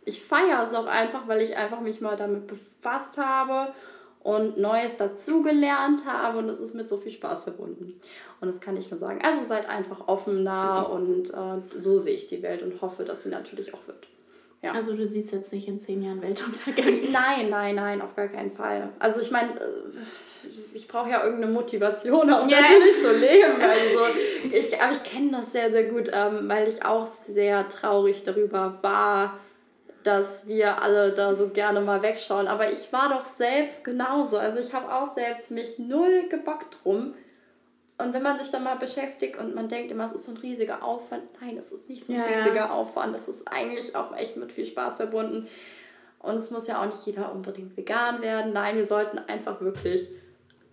Ich feiere es auch einfach, weil ich einfach mich mal damit befasst habe und Neues dazugelernt habe und es ist mit so viel Spaß verbunden. Und das kann ich nur sagen. Also seid einfach offener und äh, so sehe ich die Welt und hoffe, dass sie natürlich auch wird. Ja. Also du siehst jetzt nicht in zehn Jahren Weltuntergang. Nein, nein, nein, auf gar keinen Fall. Also ich meine, äh, ich brauche ja irgendeine Motivation, um yeah. natürlich zu leben. Also ich, aber ich kenne das sehr, sehr gut, ähm, weil ich auch sehr traurig darüber war, dass wir alle da so gerne mal wegschauen. Aber ich war doch selbst genauso. Also ich habe auch selbst mich null gebockt drum. Und wenn man sich dann mal beschäftigt und man denkt immer, es ist so ein riesiger Aufwand. Nein, es ist nicht so ein ja, riesiger ja. Aufwand. Es ist eigentlich auch echt mit viel Spaß verbunden. Und es muss ja auch nicht jeder unbedingt vegan werden. Nein, wir sollten einfach wirklich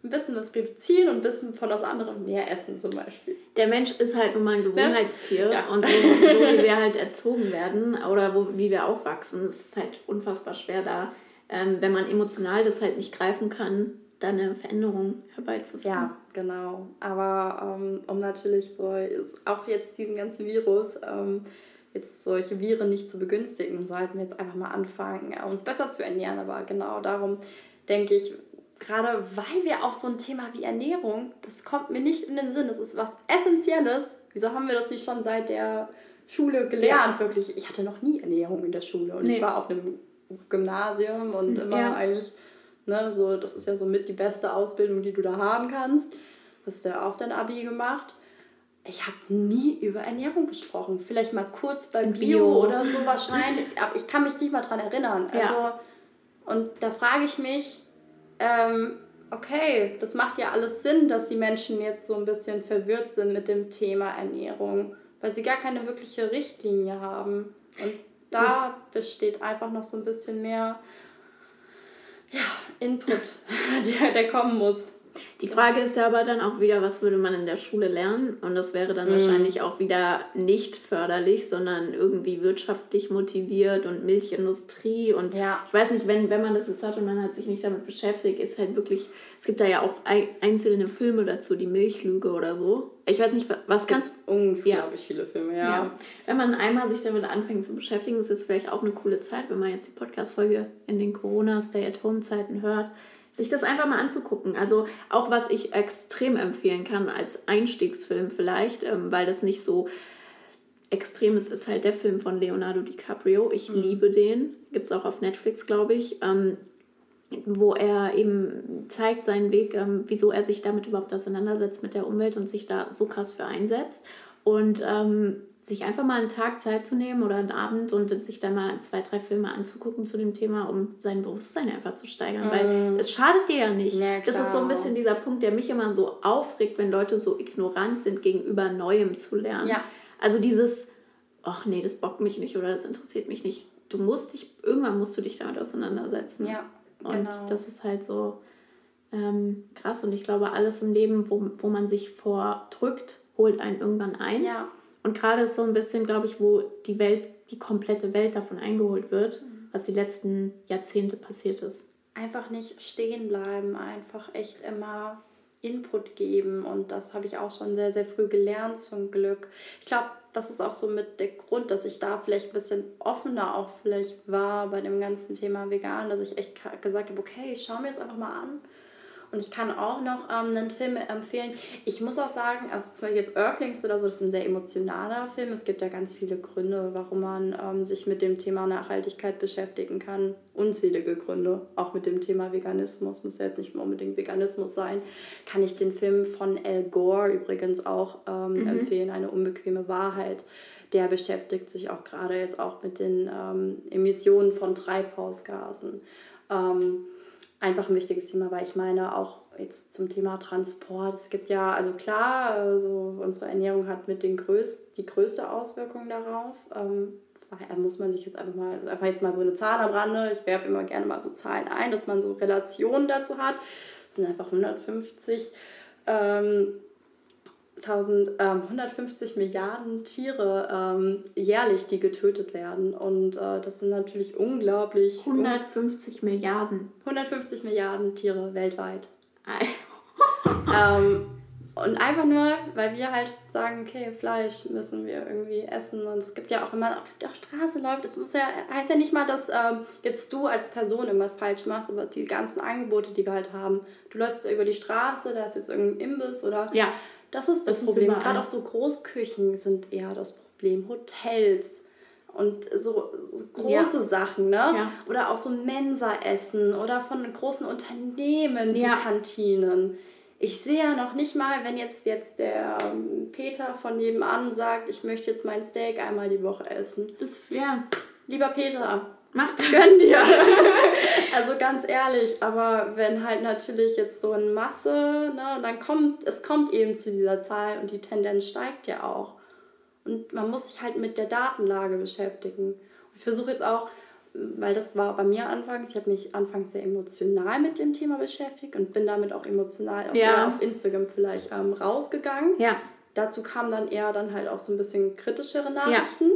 ein bisschen was reduzieren und ein bisschen von das andere mehr essen zum Beispiel. Der Mensch ist halt nun mal ein ne? Gewohnheitstier ja. und so, so, wie wir halt erzogen werden oder wo, wie wir aufwachsen, ist es halt unfassbar schwer da, ähm, wenn man emotional das halt nicht greifen kann, da eine Veränderung herbeizuführen. Ja, genau. Aber ähm, um natürlich so, auch jetzt diesen ganzen Virus, ähm, jetzt solche Viren nicht zu begünstigen, sollten wir jetzt einfach mal anfangen, uns besser zu ernähren. Aber genau darum denke ich, gerade weil wir auch so ein Thema wie Ernährung, das kommt mir nicht in den Sinn, das ist was Essentielles. Wieso haben wir das nicht schon seit der Schule gelernt, ja. wirklich? Ich hatte noch nie Ernährung in der Schule und nee. ich war auf einem Gymnasium und immer ja. eigentlich Ne, so, das ist ja so mit die beste Ausbildung, die du da haben kannst. Hast du ja auch dein Abi gemacht. Ich habe nie über Ernährung gesprochen. Vielleicht mal kurz bei Bio, Bio. oder so wahrscheinlich. Aber ich kann mich nicht mal dran erinnern. Also, ja. Und da frage ich mich, ähm, okay, das macht ja alles Sinn, dass die Menschen jetzt so ein bisschen verwirrt sind mit dem Thema Ernährung, weil sie gar keine wirkliche Richtlinie haben. Und da besteht einfach noch so ein bisschen mehr ja, Input, der, der kommen muss. Die Frage ist ja aber dann auch wieder, was würde man in der Schule lernen? Und das wäre dann mm. wahrscheinlich auch wieder nicht förderlich, sondern irgendwie wirtschaftlich motiviert und Milchindustrie. Und ja. ich weiß nicht, wenn, wenn man das jetzt hat und man hat sich nicht damit beschäftigt, ist halt wirklich, es gibt da ja auch einzelne Filme dazu, die Milchlüge oder so. Ich weiß nicht, was kannst du. Unglaublich ja. viele Filme, ja. ja. Wenn man einmal sich damit anfängt zu beschäftigen, ist es vielleicht auch eine coole Zeit, wenn man jetzt die Podcast-Folge in den Corona-Stay-at-Home-Zeiten hört sich das einfach mal anzugucken. Also auch was ich extrem empfehlen kann als Einstiegsfilm vielleicht, ähm, weil das nicht so extrem ist, ist halt der Film von Leonardo DiCaprio. Ich mhm. liebe den. Gibt es auch auf Netflix, glaube ich. Ähm, wo er eben zeigt seinen Weg, ähm, wieso er sich damit überhaupt auseinandersetzt mit der Umwelt und sich da so krass für einsetzt. Und ähm, sich einfach mal einen Tag Zeit zu nehmen oder einen Abend und sich dann mal zwei, drei Filme anzugucken zu dem Thema, um sein Bewusstsein einfach zu steigern. Mm. Weil es schadet dir ja nicht. Ja, das ist so ein bisschen dieser Punkt, der mich immer so aufregt, wenn Leute so ignorant sind gegenüber Neuem zu lernen. Ja. Also dieses, ach nee, das bockt mich nicht oder das interessiert mich nicht. Du musst dich, irgendwann musst du dich damit auseinandersetzen. Ja, genau. Und das ist halt so ähm, krass. Und ich glaube, alles im Leben, wo, wo man sich vordrückt, holt einen irgendwann ein. Ja. Und gerade ist so ein bisschen, glaube ich, wo die Welt, die komplette Welt davon eingeholt wird, mhm. was die letzten Jahrzehnte passiert ist. Einfach nicht stehen bleiben, einfach echt immer Input geben. Und das habe ich auch schon sehr, sehr früh gelernt, zum Glück. Ich glaube, das ist auch so mit der Grund, dass ich da vielleicht ein bisschen offener auch vielleicht war bei dem ganzen Thema vegan, dass ich echt gesagt habe, okay, ich schaue mir das einfach mal an und ich kann auch noch ähm, einen Film empfehlen. Ich muss auch sagen, also zum Beispiel jetzt Earthlings oder so, das ist ein sehr emotionaler Film. Es gibt ja ganz viele Gründe, warum man ähm, sich mit dem Thema Nachhaltigkeit beschäftigen kann. Unzählige Gründe. Auch mit dem Thema Veganismus. Muss ja jetzt nicht unbedingt Veganismus sein. Kann ich den Film von Al Gore übrigens auch ähm, mhm. empfehlen. Eine unbequeme Wahrheit der beschäftigt sich auch gerade jetzt auch mit den ähm, Emissionen von Treibhausgasen. Ähm, einfach ein wichtiges Thema, weil ich meine, auch jetzt zum Thema Transport, es gibt ja, also klar, also unsere Ernährung hat mit den größt, die größte Auswirkung darauf. Ähm, daher muss man sich jetzt einfach mal, also einfach jetzt mal so eine Zahl am Rande, ich werfe immer gerne mal so Zahlen ein, dass man so Relationen dazu hat. Das sind einfach 150 ähm, 1000, ähm, 150 Milliarden Tiere ähm, jährlich, die getötet werden. Und äh, das sind natürlich unglaublich. 150 un Milliarden. 150 Milliarden Tiere weltweit. ähm, Und einfach nur, weil wir halt sagen, okay, Fleisch müssen wir irgendwie essen. Und es gibt ja auch, wenn man auf der Straße läuft, muss ja, heißt ja nicht mal, dass ähm, jetzt du als Person irgendwas falsch machst, aber die ganzen Angebote, die wir halt haben. Du läufst über die Straße, da ist jetzt irgendein Imbiss oder. Ja. Das ist das, Das ist Problem. überall. Gerade auch so Großküchen sind eher das Problem. Hotels und so, so große Ja. Sachen, ne? Ja. Oder auch so Mensa-Essen oder von großen Unternehmen, die Ja. Kantinen. Ich sehe ja noch nicht mal, wenn jetzt, jetzt der ähm, Peter von nebenan sagt, ich möchte jetzt mein Steak einmal die Woche essen. Das, ja, Lieber Peter, macht gönn dir. also ganz ehrlich, aber wenn halt natürlich jetzt so in Masse, ne, und dann kommt, es kommt eben zu dieser Zahl und die Tendenz steigt ja auch. Und man muss sich halt mit der Datenlage beschäftigen. Ich versuche jetzt auch, weil das war bei mir anfangs, ich habe mich anfangs sehr emotional mit dem Thema beschäftigt und bin damit auch emotional auch Ja. auf Instagram vielleicht ähm, rausgegangen. Ja, Dazu kamen dann eher dann halt auch so ein bisschen kritischere Nachrichten.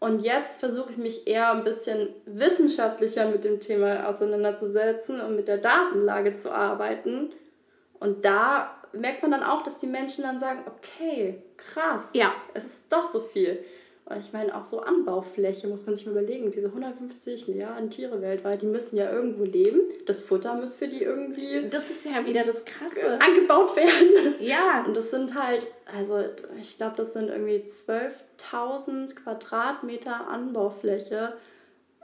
Und jetzt versuche ich mich eher ein bisschen wissenschaftlicher mit dem Thema auseinanderzusetzen und mit der Datenlage zu arbeiten. Und da merkt man dann auch, dass die Menschen dann sagen, okay, krass, Ja. es ist doch so viel. Ich meine, auch so Anbaufläche muss man sich mal überlegen. Diese 150 Milliarden Tiere weltweit, die müssen ja irgendwo leben. Das Futter muss für die irgendwie das ist ja wieder das Krasse. angebaut werden. Ja, Und das sind halt, also ich glaube, das sind irgendwie 12.000 Quadratmeter Anbaufläche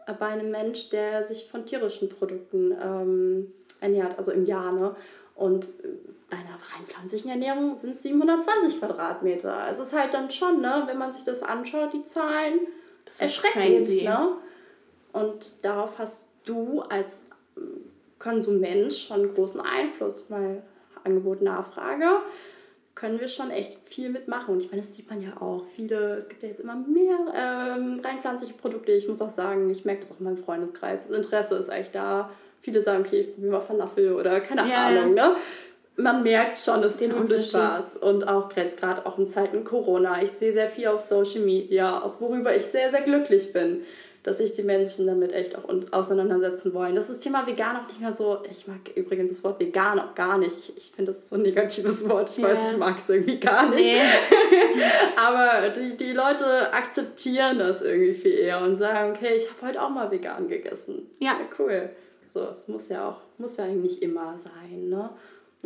bei einem Mensch, der sich von tierischen Produkten ähm, ernährt, also im Jahr. Ne? Und äh, einer rein pflanzlichen Ernährung sind es 720 Quadratmeter. Es ist halt dann schon, ne, wenn man sich das anschaut, die Zahlen erschreckend. crazy. Ne? Und darauf hast du als ähm, Konsument schon großen Einfluss, weil Angebot, Nachfrage können wir schon echt viel mitmachen. Und ich meine, das sieht man ja auch. Viele, es gibt ja jetzt immer mehr ähm, rein pflanzliche Produkte. Ich muss auch sagen, ich merke das auch in meinem Freundeskreis. Das Interesse ist eigentlich da. Viele sagen, okay, ich probiere mal Falafel oder keine Ja, Ahnung. Ne? Man merkt schon, es Den tut sich. Spaß. Und auch jetzt gerade auch in Zeiten Corona. Ich sehe sehr viel auf Social Media, auch worüber ich sehr, sehr glücklich bin, dass sich die Menschen damit echt auch auseinandersetzen wollen. Das ist das Thema vegan auch nicht mehr so. Ich mag übrigens das Wort vegan auch gar nicht. Ich, finde das ist so ein negatives Wort. Ich Ja. weiß, ich mag es irgendwie gar nicht. nee. Aber die, die Leute akzeptieren das irgendwie viel eher und sagen, okay, ich habe heute auch mal vegan gegessen. Ja. cool. So, es muss ja auch, muss ja nicht immer sein, ne?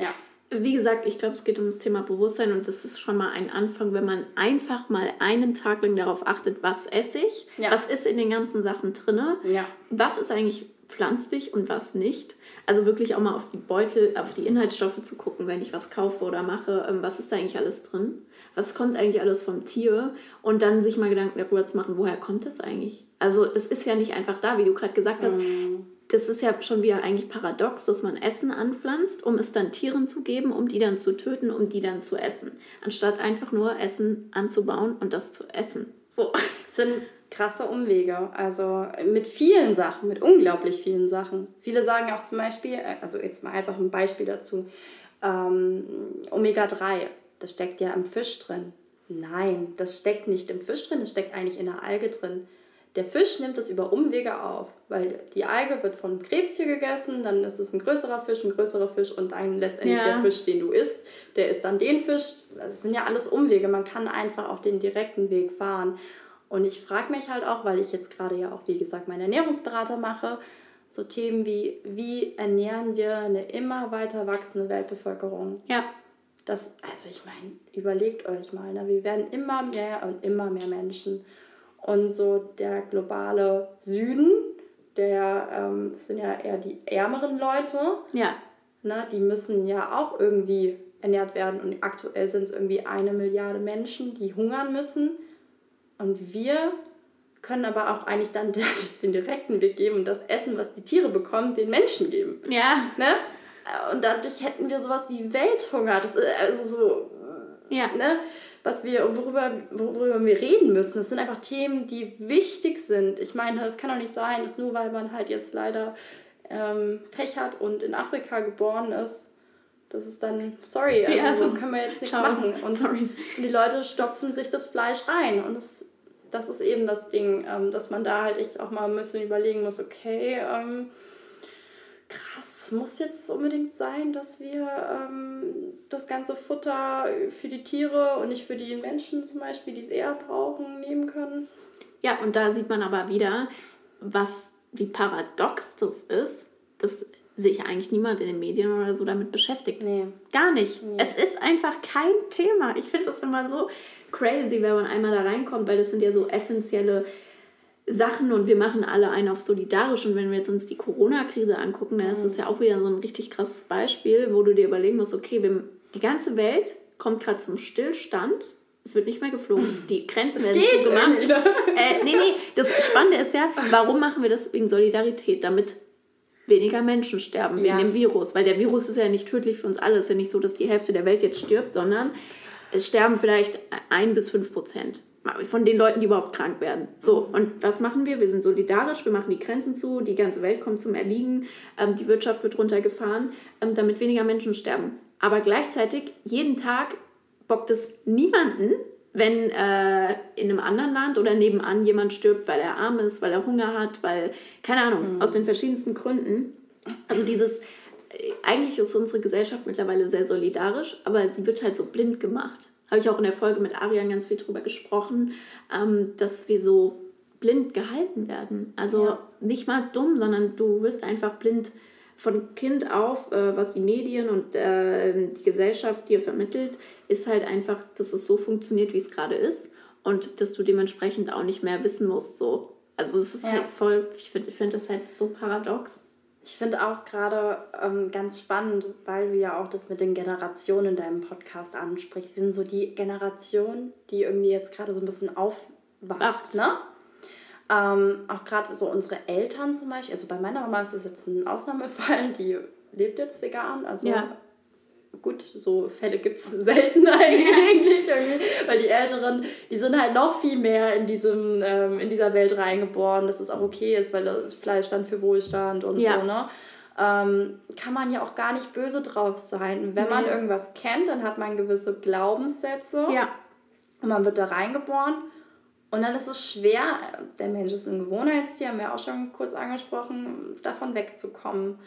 Ja. Wie gesagt, ich glaube, es geht um das Thema Bewusstsein und das ist schon mal ein Anfang, wenn man einfach mal einen Tag lang darauf achtet, was esse ich, Ja. was ist in den ganzen Sachen drinne, Ja. was ist eigentlich pflanzlich und was nicht. Also wirklich auch mal auf die Beutel, auf die Inhaltsstoffe zu gucken, wenn ich was kaufe oder mache, ähm, was ist da eigentlich alles drin? Was kommt eigentlich alles vom Tier? Und dann sich mal Gedanken darüber zu machen, woher kommt das eigentlich? Also es ist ja nicht einfach da, wie du gerade gesagt hast. Das ist ja schon wieder eigentlich paradox, dass man Essen anpflanzt, um es dann Tieren zu geben, um die dann zu töten, um die dann zu essen. Anstatt einfach nur Essen anzubauen und das zu essen. So. sind krasse Umwege. Also mit vielen Sachen, mit unglaublich vielen Sachen. Viele sagen auch zum Beispiel, äh, also jetzt mal einfach ein Beispiel dazu, ähm, Omega-3, das steckt ja im Fisch drin. Nein, das steckt nicht im Fisch drin, das steckt eigentlich in der Alge drin. Der Fisch nimmt es über Umwege auf, weil die Alge wird einem Krebstier gegessen, dann ist es ein größerer Fisch, ein größerer Fisch und dann letztendlich Ja. der Fisch, den du isst, der isst dann den Fisch. Das sind ja alles Umwege, man kann einfach auch den direkten Weg fahren. Und ich frage mich halt auch, weil ich jetzt gerade ja auch, wie gesagt, meinen Ernährungsberater mache, so Themen wie, wie ernähren wir eine immer weiter wachsende Weltbevölkerung? Ja, Das, also ich meine, überlegt euch mal, ne? wir werden immer mehr und immer mehr Menschen. Und so der globale Süden, der ähm, das sind ja eher die ärmeren Leute, ja, ne? die müssen ja auch irgendwie ernährt werden. Und aktuell sind es irgendwie eine Milliarde Menschen, die hungern müssen. Und wir können aber auch eigentlich dann den, den direkten Weg geben und das Essen, was die Tiere bekommen, den Menschen geben. ja, Ne? Und dadurch hätten wir sowas wie Welthunger. Das ist also so, ja. ne? Was wir, worüber, worüber wir reden müssen. Das sind einfach Themen, die wichtig sind. Ich meine, es kann doch nicht sein, dass nur weil man halt jetzt leider ähm, Pech hat und in Afrika geboren ist, dass es dann, sorry, also Ja, so so, können wir jetzt nichts ciao, machen. Und, sorry. die Leute stopfen sich das Fleisch rein. Und das, das ist eben das Ding, ähm, dass man da halt echt auch mal ein bisschen überlegen muss, okay, ähm, krass, muss jetzt unbedingt sein, dass wir ähm, das ganze Futter für die Tiere und nicht für die Menschen zum Beispiel, die es eher brauchen, nehmen können. Ja, und da sieht man aber wieder, was, wie paradox das ist, dass sich eigentlich niemand in den Medien oder so damit beschäftigt. Nee. Gar nicht. Nee. Es ist einfach kein Thema. Ich finde das immer so crazy, wenn man einmal da reinkommt, weil das sind ja so essentielle Sachen und wir machen alle einen auf solidarisch. Und wenn wir jetzt uns die Corona-Krise angucken, dann ist das ja auch wieder so ein richtig krasses Beispiel, wo du dir überlegen musst, okay, wir, die ganze Welt kommt gerade zum Stillstand. Es wird nicht mehr geflogen. Die Grenzen werden zugemacht. Äh, nee, nee, das Spannende ist ja, warum machen wir das wegen Solidarität? Damit weniger Menschen sterben wegen ja. dem Virus. Weil der Virus ist ja nicht tödlich für uns alle. Es ist ja nicht so, dass die Hälfte der Welt jetzt stirbt, sondern es sterben vielleicht ein bis fünf Prozent von den Leuten, die überhaupt krank werden. So, und was machen wir? Wir sind solidarisch, wir machen die Grenzen zu, die ganze Welt kommt zum Erliegen, ähm, die Wirtschaft wird runtergefahren, ähm, damit weniger Menschen sterben. Aber gleichzeitig, jeden Tag bockt es niemanden, wenn äh, in einem anderen Land oder nebenan jemand stirbt, weil er arm ist, weil er Hunger hat, weil, keine Ahnung, mhm. aus den verschiedensten Gründen. Also dieses, äh, eigentlich ist unsere Gesellschaft mittlerweile sehr solidarisch, aber sie wird halt so blind gemacht habe ich auch in der Folge mit Arian ganz viel drüber gesprochen, ähm, dass wir so blind gehalten werden. Also ja. nicht mal dumm, sondern du wirst einfach blind von Kind auf, äh, was die Medien und äh, die Gesellschaft dir vermittelt, ist halt einfach, dass es so funktioniert, wie es gerade ist und dass du dementsprechend auch nicht mehr wissen musst. So. Also es ist ja. halt voll, ich finde find das halt so paradox. Ich finde auch gerade ähm, ganz spannend, weil du ja auch das mit den Generationen in deinem Podcast ansprichst. Wir sind so die Generation, die irgendwie jetzt gerade so ein bisschen aufwacht, ne? Ähm, auch gerade so unsere Eltern zum Beispiel, also bei meiner Mama ist das jetzt ein Ausnahmefall, die lebt jetzt vegan, also ja gut, so Fälle gibt es selten eigentlich, weil die Älteren, die sind halt noch viel mehr in, diesem, ähm, in dieser Welt reingeboren, dass es auch okay ist, weil das Fleisch stand für Wohlstand und ja. so, ne? Ähm, kann man ja auch gar nicht böse drauf sein. Wenn nee. man irgendwas kennt, dann hat man gewisse Glaubenssätze ja. und man wird da reingeboren und dann ist es schwer, der Mensch ist ein Gewohnheitstier, haben wir auch schon kurz angesprochen, davon wegzukommen.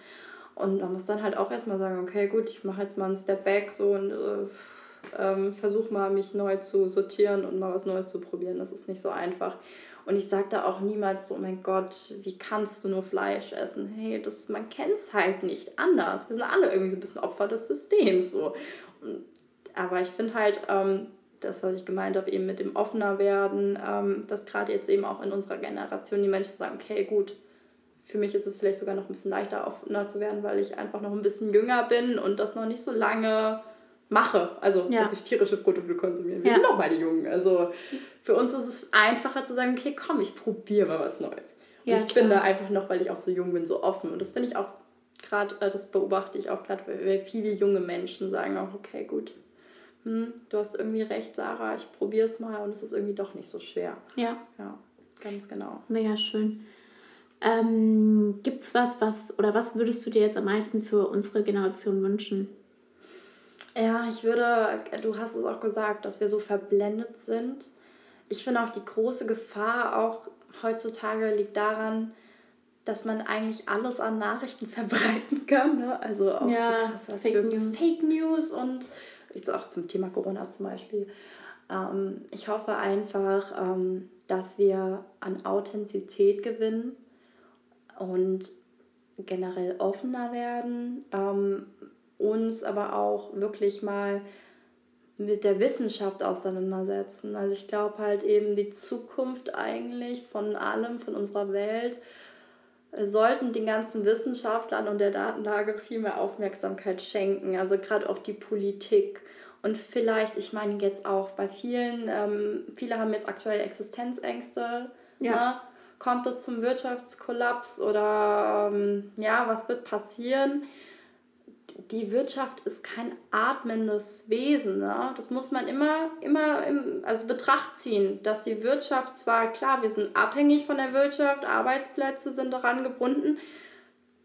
Und man muss dann halt auch erstmal sagen, okay, gut, ich mache jetzt mal einen Step back so und äh, ähm, versuche mal, mich neu zu sortieren und mal was Neues zu probieren. Das ist nicht so einfach. Und ich sage da auch niemals so, mein Gott, wie kannst du nur Fleisch essen? Hey, das, man kennt es halt nicht anders. Wir sind alle irgendwie so ein bisschen Opfer des Systems. So. Und, aber ich finde halt, ähm, das, was ich gemeint habe, eben mit dem offener werden, ähm, dass gerade jetzt eben auch in unserer Generation die Menschen sagen, okay, gut, für mich ist es vielleicht sogar noch ein bisschen leichter offener zu werden, weil ich einfach noch ein bisschen jünger bin und das noch nicht so lange mache. Also, ja. dass ich tierische Produkte konsumiere. Wir ja. sind auch beide jung. Also, für uns ist es einfacher zu sagen, okay, komm, ich probiere mal was Neues. Ja, ich klar. bin da einfach noch, weil ich auch so jung bin, so offen. Und das finde ich auch gerade, äh, das beobachte ich auch gerade, weil viele junge Menschen sagen auch, okay, gut, hm, du hast irgendwie recht, Sarah, ich probiere es mal und es ist irgendwie doch nicht so schwer. Ja. Ja, ganz genau. Mega schön. Ähm, Gibt es was, was, oder was würdest du dir jetzt am meisten für unsere Generation wünschen? Ja, ich würde, du hast es auch gesagt, dass wir so verblendet sind. Ich finde auch die große Gefahr auch heutzutage liegt daran, dass man eigentlich alles an Nachrichten verbreiten kann. Ne? Also auch ja, so krass, Fake, News. Fake News und jetzt auch zum Thema Corona zum Beispiel. Ähm, ich hoffe einfach, ähm, dass wir an Authentizität gewinnen und generell offener werden, ähm, uns aber auch wirklich mal mit der Wissenschaft auseinandersetzen. Also ich glaube halt eben die Zukunft eigentlich von allem, von unserer Welt, sollten den ganzen Wissenschaftlern und der Datenlage viel mehr Aufmerksamkeit schenken. Also gerade auch die Politik. Und vielleicht, ich meine jetzt auch bei vielen, ähm, viele haben jetzt aktuell Existenzängste. Ja. Ne? Kommt es zum Wirtschaftskollaps oder ähm, ja, was wird passieren? Die Wirtschaft ist kein atmendes Wesen. Ne? Das muss man immer, immer im also Betracht ziehen, dass die Wirtschaft zwar, klar, wir sind abhängig von der Wirtschaft, Arbeitsplätze sind daran gebunden,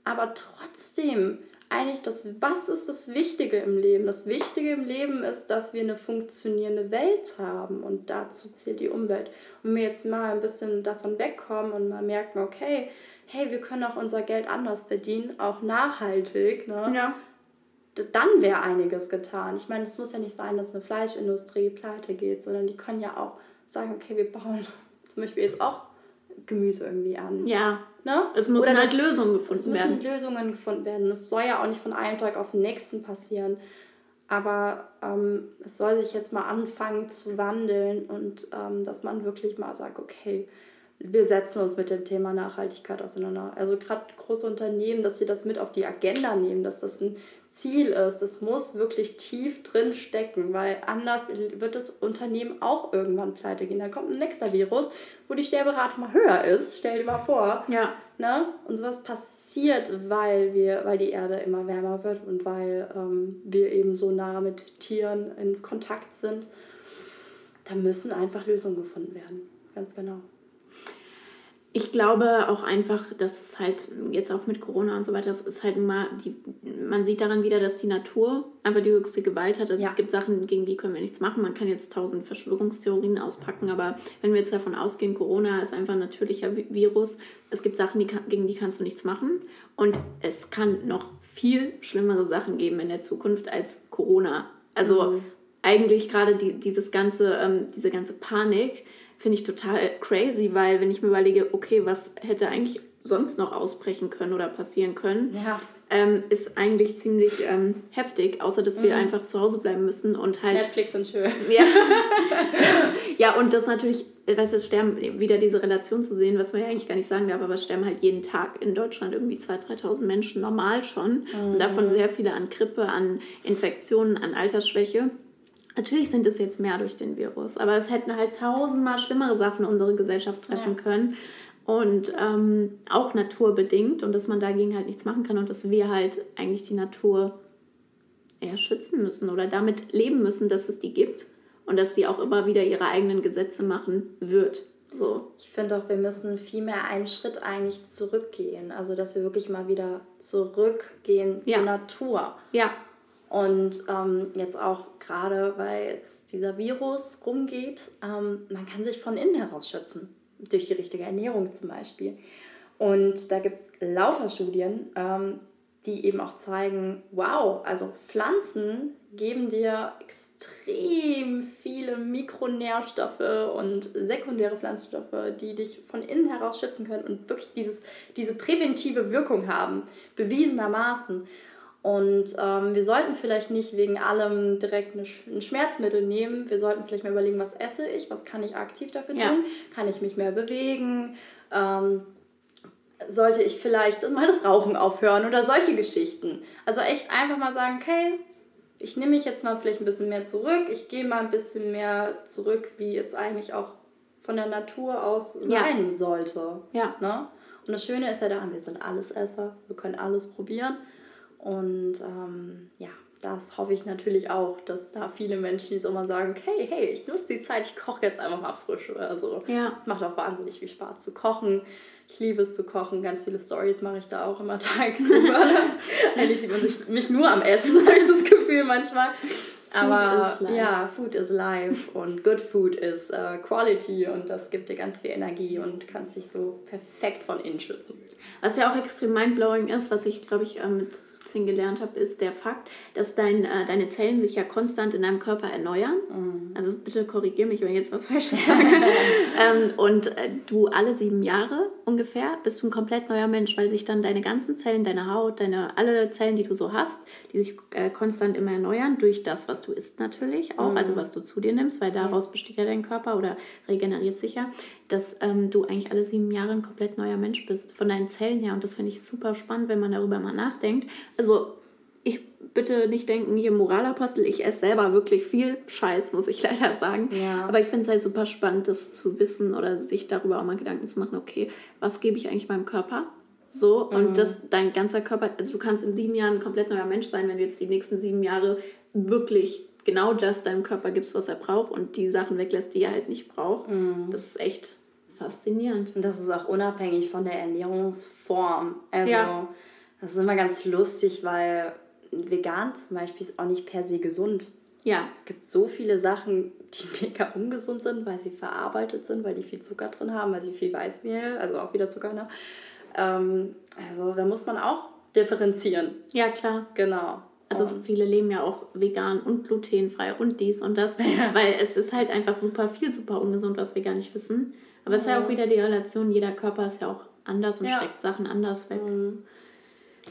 aber trotzdem eigentlich das, was ist das Wichtige im Leben? Das Wichtige im Leben ist, dass wir eine funktionierende Welt haben und dazu zählt die Umwelt. Und wir jetzt mal ein bisschen davon wegkommen und mal merken, okay, hey, wir können auch unser Geld anders verdienen, auch nachhaltig, ne? Ja. dann wäre einiges getan. Ich meine, es muss ja nicht sein, dass eine Fleischindustrie pleite geht, sondern die können ja auch sagen, okay, wir bauen zum Beispiel jetzt auch Gemüse irgendwie an. Ja. Ne? Es müssen Oder halt das- Lösungen Es gefunden müssen werden. Lösungen gefunden werden. Es soll ja auch nicht von einem Tag auf den nächsten passieren. Aber ähm, es soll sich jetzt mal anfangen zu wandeln und ähm, dass man wirklich mal sagt, okay, wir setzen uns mit dem Thema Nachhaltigkeit auseinander. Also gerade große Unternehmen, dass sie das mit auf die Agenda nehmen, dass das ein Ziel ist. Das muss wirklich tief drin stecken, weil anders wird das Unternehmen auch irgendwann pleite gehen. Dann kommt ein nächster Virus, wo die Sterberate mal höher ist. Stell dir mal vor. Ja. Ne? Und sowas passiert, weil wir, weil die Erde immer wärmer wird und weil ähm, wir eben so nah mit Tieren in Kontakt sind. Da müssen einfach Lösungen gefunden werden. Ganz genau. Ich glaube auch einfach, dass es halt jetzt auch mit Corona und so weiter, das ist halt immer, die, man sieht daran wieder, dass die Natur einfach die höchste Gewalt hat. Also Ja. es gibt Sachen, gegen die können wir nichts machen. Man kann jetzt tausend Verschwörungstheorien auspacken, aber wenn wir jetzt davon ausgehen, Corona ist einfach ein natürlicher Vi- Virus, es gibt Sachen, die, kann- gegen die kannst du nichts machen. Und es kann noch viel schlimmere Sachen geben in der Zukunft als Corona. Also eigentlich gerade die, dieses ganze, ähm, diese ganze Panik finde ich total crazy, weil wenn ich mir überlege, okay, was hätte eigentlich sonst noch ausbrechen können oder passieren können, Ja. ähm, ist eigentlich ziemlich ähm, heftig, außer dass Mhm. wir einfach zu Hause bleiben müssen und halt Netflix und schön. ja. ja, und das natürlich, weißt du, sterben wieder diese Relation zu sehen, was man ja eigentlich gar nicht sagen darf, aber es sterben halt jeden Tag in Deutschland irgendwie 2.000, 3.000 Menschen normal schon. Und davon sehr viele an Grippe, an Infektionen, an Altersschwäche. Natürlich sind es jetzt mehr durch den Virus, aber es hätten halt tausendmal schlimmere Sachen unsere Gesellschaft treffen Ja. können. Und ähm, auch naturbedingt und dass man dagegen halt nichts machen kann und dass wir halt eigentlich die Natur eher schützen müssen oder damit leben müssen, dass es die gibt und dass sie auch immer wieder ihre eigenen Gesetze machen wird. So. Ich finde auch, wir müssen viel mehr einen Schritt eigentlich zurückgehen. Also, dass wir wirklich mal wieder zurückgehen Ja. zur Natur. Ja, Und ähm, jetzt auch gerade, weil jetzt dieser Virus rumgeht, ähm, man kann sich von innen heraus schützen. Durch die richtige Ernährung zum Beispiel. Und da gibt es lauter Studien, ähm, die eben auch zeigen, wow, also Pflanzen geben dir extrem viele Mikronährstoffe und sekundäre Pflanzenstoffe, die dich von innen heraus schützen können und wirklich dieses, diese präventive Wirkung haben, bewiesenermaßen. Und ähm, wir sollten vielleicht nicht wegen allem direkt eine ein Schmerzmittel nehmen. Wir sollten vielleicht mal überlegen, was esse ich, was kann ich aktiv dafür tun, Ja. kann ich mich mehr bewegen, ähm, sollte ich vielleicht mal das Rauchen aufhören oder solche Geschichten. Also echt einfach mal sagen, okay, ich nehme mich jetzt mal vielleicht ein bisschen mehr zurück, ich gehe mal ein bisschen mehr zurück, wie es eigentlich auch von der Natur aus Ja. sein sollte. Ja. Ne? Und das Schöne ist ja daran, wir sind Allesesser, wir können alles probieren. Und ähm, ja, das hoffe ich natürlich auch, dass da viele Menschen jetzt auch mal sagen, hey, hey, ich nutze die Zeit, ich koche jetzt einfach mal frisch oder so. Ja. Es macht auch wahnsinnig viel Spaß zu kochen. Ich liebe es zu kochen. Ganz viele Stories mache ich da auch immer tagsüber. Eigentlich sieht man sich, mich nur am Essen, habe ich das Gefühl manchmal. Aber life. ja, Food is life und good food is äh, quality und das gibt dir ganz viel Energie und kannst dich so perfekt von innen schützen. Was ja auch extrem mindblowing ist, was ich glaube ich äh, mit 17 gelernt habe, ist der Fakt, dass dein, äh, deine Zellen sich ja konstant in deinem Körper erneuern. Also bitte korrigiere mich, wenn ich jetzt was Falsches sage. ähm, und äh, du alle sieben Jahre ungefähr bist du ein komplett neuer Mensch, weil sich dann deine ganzen Zellen, deine Haut, deine alle Zellen, die du so hast, die sich äh, konstant immer erneuern durch das, was du isst natürlich auch, also was du zu dir nimmst, weil daraus besteht ja dein Körper oder regeneriert sich ja, dass ähm, du eigentlich alle sieben Jahre ein komplett neuer Mensch bist von deinen Zellen her. Und das finde ich super spannend, wenn man darüber mal nachdenkt. Also ich bitte nicht denken, hier Moralapostel, ich esse selber wirklich viel Scheiß, muss ich leider sagen. Ja. Aber ich finde es halt super spannend, das zu wissen oder sich darüber auch mal Gedanken zu machen, okay, was gebe ich eigentlich meinem Körper? So, und das, dein ganzer Körper, also du kannst in sieben Jahren ein komplett neuer Mensch sein, wenn du jetzt die nächsten sieben Jahre wirklich genau das deinem Körper gibst, was er braucht und die Sachen weglässt, die er halt nicht braucht. Das ist echt faszinierend. Und das ist auch unabhängig von der Ernährungsform. Also, Ja. das ist immer ganz lustig, weil vegan zum Beispiel ist auch nicht per se gesund. Ja, Es gibt so viele Sachen, die mega ungesund sind, weil sie verarbeitet sind, weil die viel Zucker drin haben, weil sie viel Weißmehl, also auch wieder Zucker, ne? Ähm, also da muss man auch differenzieren. Ja, klar. Genau. Also viele leben ja auch vegan und glutenfrei und dies und das, ja. weil es ist halt einfach super viel, super ungesund, was wir gar nicht wissen. Aber es ist ja auch wieder die Relation, jeder Körper ist ja auch anders und ja. steckt Sachen anders weg. Mhm.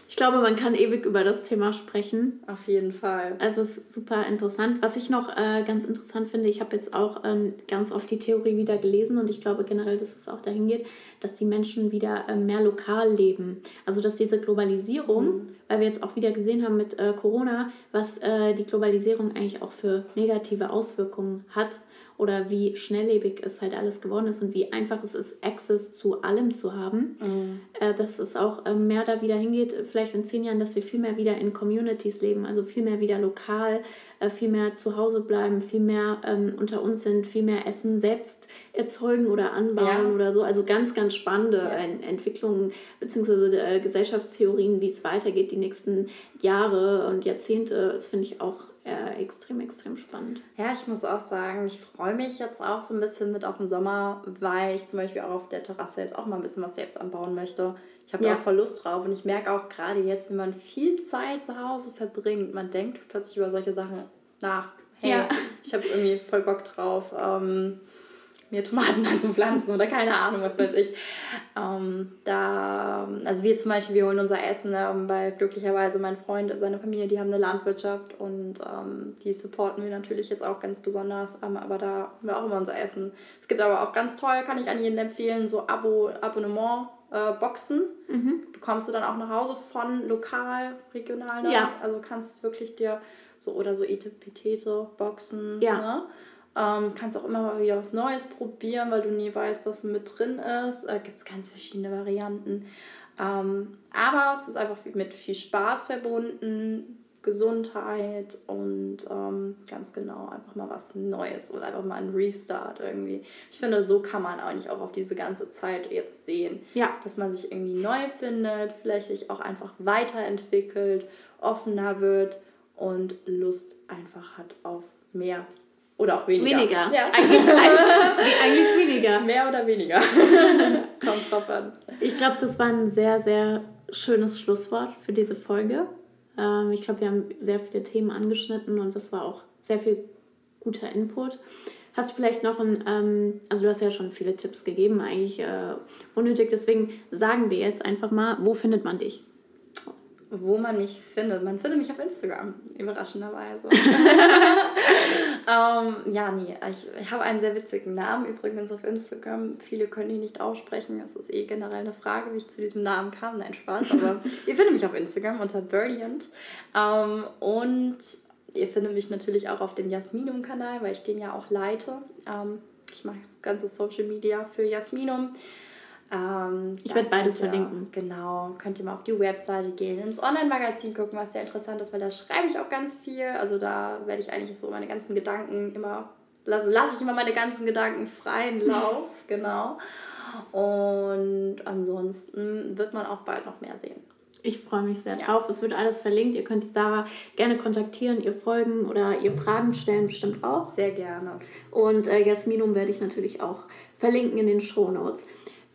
Ich glaube, man kann ewig über das Thema sprechen. Auf jeden Fall. Also es ist super interessant. Was ich noch äh, ganz interessant finde, ich habe jetzt auch ähm, ganz oft die Theorie wieder gelesen und ich glaube generell, dass es auch dahin geht, dass die Menschen wieder äh, mehr lokal leben. Also dass diese Globalisierung, mhm. weil wir jetzt auch wieder gesehen haben mit äh, Corona, was äh, die Globalisierung eigentlich auch für negative Auswirkungen hat oder wie schnelllebig es halt alles geworden ist und wie einfach es ist, Access zu allem zu haben, mhm. äh, dass es auch äh, mehr da wieder hingeht, vielleicht in zehn Jahren, dass wir viel mehr wieder in Communities leben, also viel mehr wieder lokal, äh, viel mehr zu Hause bleiben, viel mehr ähm, unter uns sind, viel mehr Essen selbst erzeugen oder anbauen ja. oder so. Also ganz, ganz spannende ja. Entwicklungen bzw. Äh, Gesellschaftstheorien, wie es weitergeht die nächsten Jahre und Jahrzehnte. Das finde ich auch äh, extrem, extrem spannend. Ja, ich muss auch sagen, ich freue mich jetzt auch so ein bisschen mit auf den Sommer, weil ich zum Beispiel auch auf der Terrasse jetzt auch mal ein bisschen was selbst anbauen möchte. Ich habe ja. auch voll Lust drauf und ich merke auch gerade jetzt, wenn man viel Zeit zu Hause verbringt, man denkt plötzlich über solche Sachen nach. Hey, ja. ich habe irgendwie voll Bock drauf. Ähm, mir Tomaten anzupflanzen oder keine Ahnung, was weiß ich. Ähm, da, also wir zum Beispiel, wir holen unser Essen, ähm, weil glücklicherweise mein Freund, seine Familie, die haben eine Landwirtschaft und ähm, die supporten wir natürlich jetzt auch ganz besonders, ähm, aber da haben wir auch immer unser Essen. Es gibt aber auch ganz toll, kann ich an jeden empfehlen, so Abo, Abonnement. Äh, Boxen mhm. bekommst du dann auch nach Hause von lokal, regional. Ne? Ja. Also kannst wirklich dir so oder so Etepetete Boxen. Ja. Ne? Ähm, kannst auch immer mal wieder was Neues probieren, weil du nie weißt, was mit drin ist. Äh, Gibt es ganz verschiedene Varianten. Ähm, aber es ist einfach mit viel Spaß verbunden, Gesundheit und ähm, ganz genau einfach mal was Neues oder einfach mal ein Restart irgendwie. Ich finde, so kann man eigentlich auch auf diese ganze Zeit jetzt sehen. Ja. Dass man sich irgendwie neu findet, vielleicht sich auch einfach weiterentwickelt, offener wird und Lust einfach hat auf mehr oder auch weniger. Weniger. Ja. Eigentlich, eigentlich, eigentlich weniger. Mehr oder weniger. Kommt drauf an. Ich glaube, das war ein sehr, sehr schönes Schlusswort für diese Folge. Ähm, ich glaube, wir haben sehr viele Themen angeschnitten und das war auch sehr viel guter Input. Hast du vielleicht noch ein, ähm, also du hast ja schon viele Tipps gegeben, eigentlich äh, unnötig, deswegen sagen wir jetzt einfach mal, wo findet man dich? Wo man mich findet. Man findet mich auf Instagram, überraschenderweise. ähm, ja, nee, ich, ich habe einen sehr witzigen Namen übrigens auf Instagram. Viele können ihn nicht aussprechen. Es ist eh generell eine Frage, wie ich zu diesem Namen kam. Nein, Spaß. Aber ihr findet mich auf Instagram unter Brilliant. Ähm, und ihr findet mich natürlich auch auf dem Jasminum-Kanal, weil ich den ja auch leite. Ähm, ich mache das ganze Social Media für Jasminum. Ähm, ich werde beides ihr, verlinken. Genau, könnt ihr mal auf die Webseite gehen, ins Online-Magazin gucken, was sehr interessant ist, weil da schreibe ich auch ganz viel. Also da werde ich eigentlich so meine ganzen Gedanken immer, lasse, lasse ich immer meine ganzen Gedanken freien Lauf, genau. Und ansonsten wird man auch bald noch mehr sehen. Ich freue mich sehr ja. drauf. Es wird alles verlinkt. Ihr könnt die Sarah gerne kontaktieren, ihr folgen oder ihr Fragen stellen, bestimmt auch. Sehr gerne. Und äh, Jasminum werde ich natürlich auch verlinken in den Show Notes.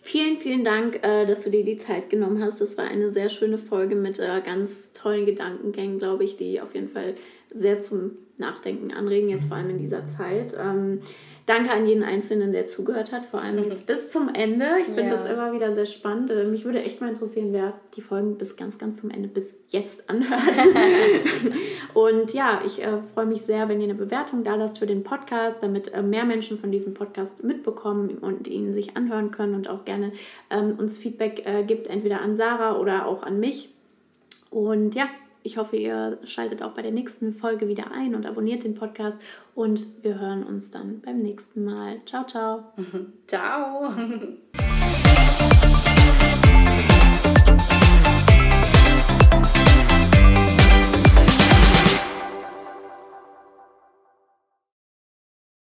Vielen, vielen Dank, äh, dass du dir die Zeit genommen hast. Das war eine sehr schöne Folge mit äh, ganz tollen Gedankengängen, glaube ich, die auf jeden Fall sehr zum Nachdenken anregen, jetzt vor allem in dieser Zeit. Danke an jeden Einzelnen, der zugehört hat, vor allem jetzt bis zum Ende. Ich finde ja. das immer wieder sehr spannend. Äh, mich würde echt mal interessieren, wer die Folgen bis ganz, ganz zum Ende, bis jetzt anhört. und ja, ich äh, freue mich sehr, wenn ihr eine Bewertung da lasst für den Podcast, damit äh, mehr Menschen von diesem Podcast mitbekommen und ihn sich anhören können und auch gerne ähm, uns Feedback äh, gibt, entweder an Sarah oder auch an mich. Und ja, ich hoffe, ihr schaltet auch bei der nächsten Folge wieder ein und abonniert den Podcast. Und wir hören uns dann beim nächsten Mal. Ciao, ciao. ciao.